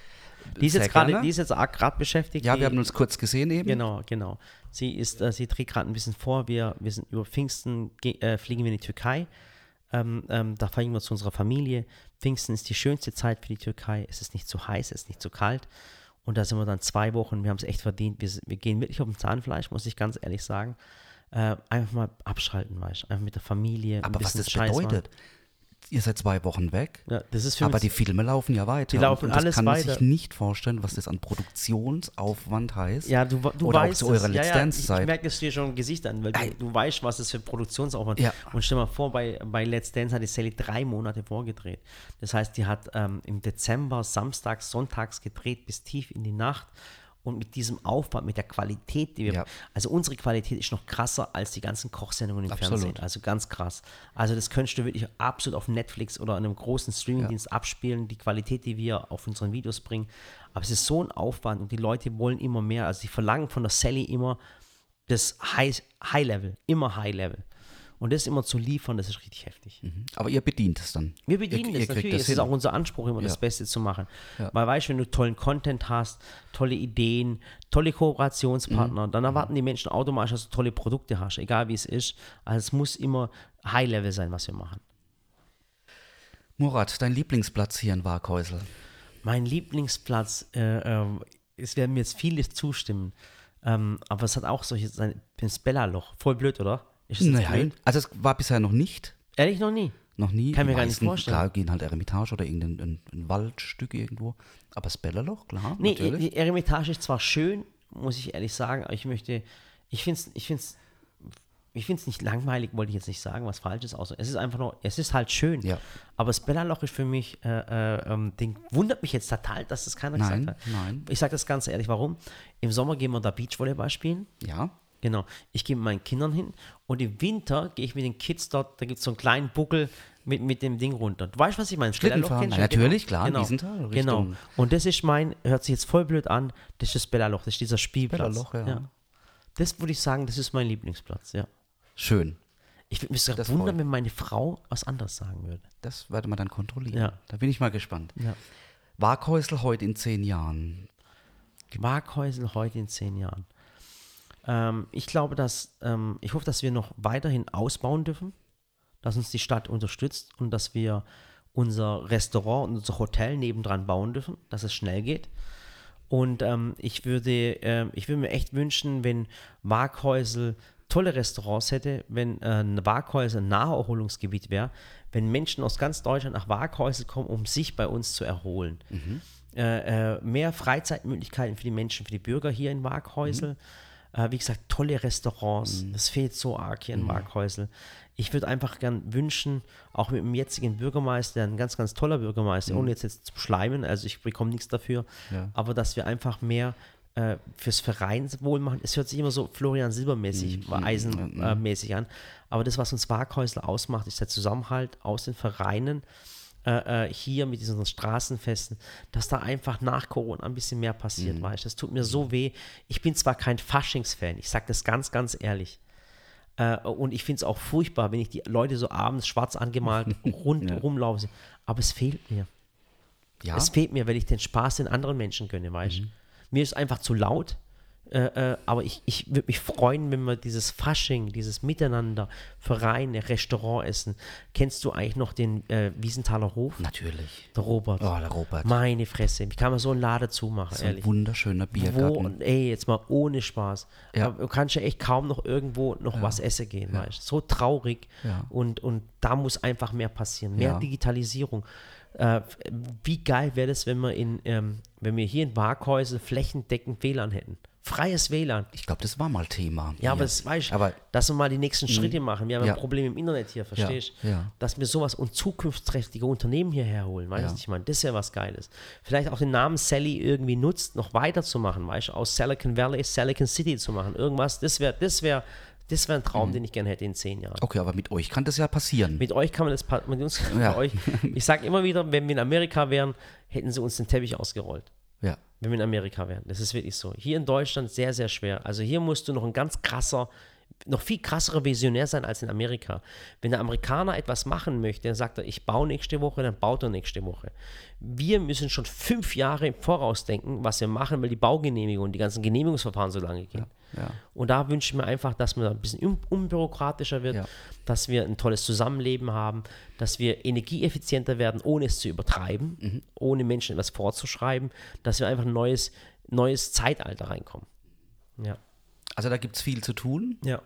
Die ist Sehr jetzt gerade, gerne. die ist jetzt gerade beschäftigt. Ja, wir haben uns kurz gesehen eben. Genau, genau. Sie ist, äh, sie dreht gerade ein bisschen vor. Wir, wir sind über Pfingsten äh, fliegen wir in die Türkei. Ähm, ähm, da fliegen wir zu unserer Familie. Pfingsten ist die schönste Zeit für die Türkei. Es ist nicht zu heiß, es ist nicht zu kalt. Und da sind wir dann zwei Wochen. Wir haben es echt verdient. Wir, wir gehen wirklich auf dem Zahnfleisch, muss ich ganz ehrlich sagen. Äh, einfach mal abschalten, weißt du. Einfach mit der Familie. ein Aber was das Scheiß machen. Ihr seid zwei Wochen weg, Ja, das ist für aber die Filme laufen ja weiter. Die laufen und das alles kann man weiter. sich nicht vorstellen, was das an Produktionsaufwand heißt. Ja, du, du Oder weißt auch zu eurer es. ja, Let's ja, Dance Ich, ich Zeit. merke das dir schon im Gesicht an, weil du, du weißt, was es für Produktionsaufwand Ja. Und stell mal vor, bei, bei Let's Dance hat die Sally drei Monate vorgedreht. Das heißt, die hat ähm, im Dezember, samstags, sonntags gedreht bis tief in die Nacht. Und mit diesem Aufbau, mit der Qualität, die wir. Ja. Also unsere Qualität ist noch krasser als die ganzen Kochsendungen im Absolut. Fernsehen. Also ganz krass. Also das könntest du wirklich absolut auf Netflix oder einem großen Streamingdienst abspielen, die Qualität, die wir auf unseren Videos bringen. Aber es ist so ein Aufwand und die Leute wollen immer mehr. Also die verlangen von der Sally immer das High, High Level, immer High Level. Und das immer zu liefern, das ist richtig heftig. Aber ihr bedient es dann. Wir bedienen ihr, das ihr natürlich. das es ist auch unser Anspruch, immer das Ja. Beste zu machen. Ja. Weil weißt du, wenn du tollen Content hast, tolle Ideen, tolle Kooperationspartner, Mhm. dann erwarten die Menschen automatisch, dass du tolle Produkte hast, egal wie es ist. Also es muss immer High Level sein, was wir machen. Murat, dein Lieblingsplatz hier in Waghäusel. Mein Lieblingsplatz, äh, ähm, es werden mir jetzt viele zustimmen, ähm, aber es hat auch solche, sein das Bella-Loch. Voll blöd, oder? Ist jetzt Nein, blöd? also es war bisher noch nicht. Ehrlich noch nie. Noch nie. Kann mir gar nicht vorstellen. Klar, gehen halt Eremitage oder irgendein ein, ein Waldstück irgendwo. Aber das Bellerloch, klar, Nee, natürlich. die Eremitage ist zwar schön, muss ich ehrlich sagen, aber ich möchte, ich finde es ich find's, ich find's nicht langweilig, wollte ich jetzt nicht sagen, was falsch ist. Außer es ist einfach nur, es ist halt schön. Ja. Aber das Bellerloch ist für mich, äh, äh, ähm, wundert mich jetzt total, dass das keiner Nein, gesagt hat. nein. Ich sage das ganz ehrlich, warum? Im Sommer gehen wir da Beachvolleyball spielen. ja. Genau. Ich gehe mit meinen Kindern hin und im Winter gehe ich mit den Kids dort, da gibt es so einen kleinen Buckel, mit, mit dem Ding runter. Du weißt, was ich meine? Schlittenfahren. Ja, natürlich, klar, genau. Wiesenthal, Richtung- Genau. Und das ist mein, hört sich jetzt voll blöd an, das ist das Bella-Loch, das ist dieser Spielplatz. Bella-Loch, ja. Das würde ich sagen, das ist mein Lieblingsplatz, ja. Schön. Ich würde mich sogar wundern, wenn meine Frau was anderes sagen würde. Das werde man dann kontrollieren. Ja. Da bin ich mal gespannt. Ja. Waghäusel heute in zehn Jahren. Waghäusel heute in zehn Jahren. Ähm, ich glaube, dass, ähm, ich hoffe, dass wir noch weiterhin ausbauen dürfen, dass uns die Stadt unterstützt und dass wir unser Restaurant und unser Hotel nebendran bauen dürfen, dass es schnell geht. Und ähm, ich, würde, ähm, ich würde mir echt wünschen, wenn Waghäusel tolle Restaurants hätte, wenn äh, Waghäusel ein Naherholungsgebiet wäre, wenn Menschen aus ganz Deutschland nach Waghäusel kommen, um sich bei uns zu erholen. Äh, äh, mehr Freizeitmöglichkeiten für die Menschen, für die Bürger hier in Waghäusel. Äh, wie gesagt, tolle Restaurants. Das fehlt so arg hier in Waghäusel. Ich würde einfach gern wünschen, auch mit dem jetzigen Bürgermeister, ein ganz, ganz toller Bürgermeister, ohne jetzt, jetzt zu schleimen, also ich bekomme nichts dafür, Ja. aber dass wir einfach mehr äh, fürs Vereinswohl machen. Es hört sich immer so Florian Silbermäßig, Eisenmäßig an, aber das, was uns Waghäusler ausmacht, ist der Zusammenhalt aus den Vereinen, äh, äh, hier mit diesen Straßenfesten, dass da einfach nach Corona ein bisschen mehr passiert, weißt du. Das tut mir so weh. Ich bin zwar kein Faschingsfan, ich sage das ganz, ganz ehrlich. Äh, und ich finde es auch furchtbar, wenn ich die Leute so abends schwarz angemalt rund rumlaufen. sehe. Aber es fehlt mir. Ja. Es fehlt mir, weil ich den Spaß den anderen Menschen gönne, weißt du. Mir ist einfach zu laut. Äh, äh, aber ich, ich würde mich freuen, wenn wir dieses Fasching, dieses Miteinander, Vereine, Restaurantessen. Kennst du eigentlich noch den äh, Wiesenthaler Hof? Natürlich. Der Robert. Oh, der Robert. Meine Fresse. Wie kann man so einen Laden zumachen, So ein ehrlich? wunderschöner Wo, Biergarten. ey, jetzt mal ohne Spaß. Ja. Du kannst ja echt kaum noch irgendwo noch was essen gehen, weißt du? So traurig. Ja. Und, und da muss einfach mehr passieren. Mehr Ja. Digitalisierung. Äh, wie geil wäre das, wenn wir, in, ähm, wenn wir hier in Waghäusel flächendeckend WLAN hätten? Freies WLAN. Ich glaube, das war mal Thema. Ja, aber hier. das weißt du, Aber dass wir mal die nächsten Schritte machen. Wir haben Ja. ein Problem im Internet hier, verstehst du? ja. Dass wir sowas und zukunftsträchtige Unternehmen hierher holen, weißt du, Ja. ich meine? Das ist ja was Geiles. Vielleicht auch den Namen Sally irgendwie nutzt, noch weiterzumachen, weißt du, aus Silicon Valley Silicon City zu machen. Irgendwas, das wäre das wär, das wär ein Traum, Mhm. den ich gerne hätte in zehn Jahren. okay, aber mit euch kann das ja passieren. Mit euch kann man das, mit uns, Ja. euch. Ich sage immer wieder, wenn wir in Amerika wären, hätten sie uns den Teppich ausgerollt ja. Wenn wir in Amerika wären. Das ist wirklich so. Hier in Deutschland sehr, sehr schwer. Also hier musst du noch ein ganz krasser, noch viel krasserer Visionär sein als in Amerika. Wenn der Amerikaner etwas machen möchte, dann sagt er, ich baue nächste Woche, dann baut er nächste Woche. Wir müssen schon fünf Jahre im Voraus denken, was wir machen, weil die Baugenehmigung und die ganzen Genehmigungsverfahren so lange gehen. Ja. Und da wünsche ich mir einfach, dass man ein bisschen un unbürokratischer wird, Ja. dass wir ein tolles Zusammenleben haben, dass wir energieeffizienter werden, ohne es zu übertreiben, Mhm. ohne Menschen etwas vorzuschreiben, dass wir einfach ein neues, neues Zeitalter reinkommen. Ja. Also da gibt es viel zu tun. Ja.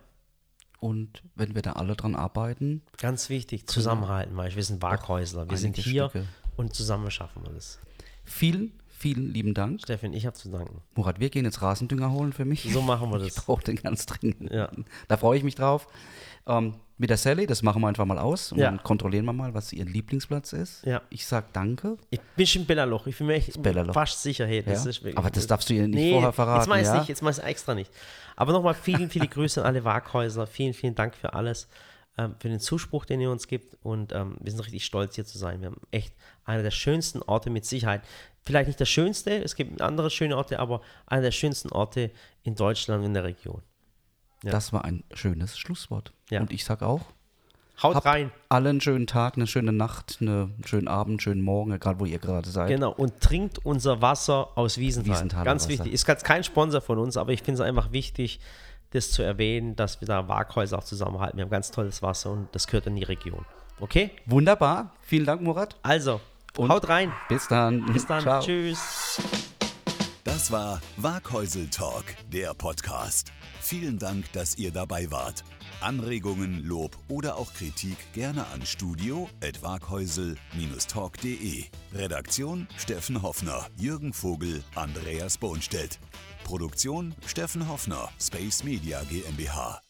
Und wenn wir da alle dran arbeiten, Ganz wichtig, zusammenhalten, weil wir sind Waghäusler, wir sind hier Stücke. und zusammen schaffen wir das. vielen, vielen lieben Dank. Steffen, ich habe zu danken. Murat, wir gehen jetzt Rasendünger holen für mich. So machen wir Ich das. brauche den ganz dringend. Ja. Da freue ich mich drauf. Ähm, mit der Sally, das machen wir einfach mal aus und Ja. dann kontrollieren wir mal, was ihr Lieblingsplatz ist. Ja. Ich sag danke. Ich bin schon Bella-Loch, ich bin mir echt fast sicher, hey, das Ja? Aber das darfst du ihr nicht vorher verraten, Jetzt ich ja? nicht, jetzt mach ich extra nicht. Aber nochmal vielen, viele Grüße an alle Waghäuser. Vielen, vielen Dank für alles, ähm, für den Zuspruch, den ihr uns gibt. Und ähm, wir sind richtig stolz, hier zu sein. Wir haben echt einer der schönsten Orte mit Sicherheit. Vielleicht nicht der schönste, es gibt andere schöne Orte, aber einer der schönsten Orte in Deutschland in der Region. Ja. Das war ein schönes Schlusswort. Ja. Und ich sag auch, Haut habt rein. alle einen schönen Tag, eine schöne Nacht, eine, einen schönen Abend, einen schönen Morgen, egal wo ihr gerade seid. Genau, und trinkt unser Wasser aus Wiesenthal. Wiesenthaler Ganz Wasser. wichtig. Ist ganz kein Sponsor von uns, aber ich finde es einfach wichtig, das zu erwähnen, dass wir da Waghäuser auch zusammenhalten. Wir haben ganz tolles Wasser und das gehört in die Region. Okay? Wunderbar. Vielen Dank, Murat. Also, Und haut rein. Bis dann. Bis dann. Ciao. Tschüss. Das war Waghäusel Talk, der Podcast. Vielen Dank, dass ihr dabei wart. Anregungen, Lob oder auch Kritik gerne an studio.waghäusel-talk.de. Redaktion Steffen Hoffner, Jürgen Vogel, Andreas Bohnstedt. Produktion Steffen Hoffner, Space Media GmbH.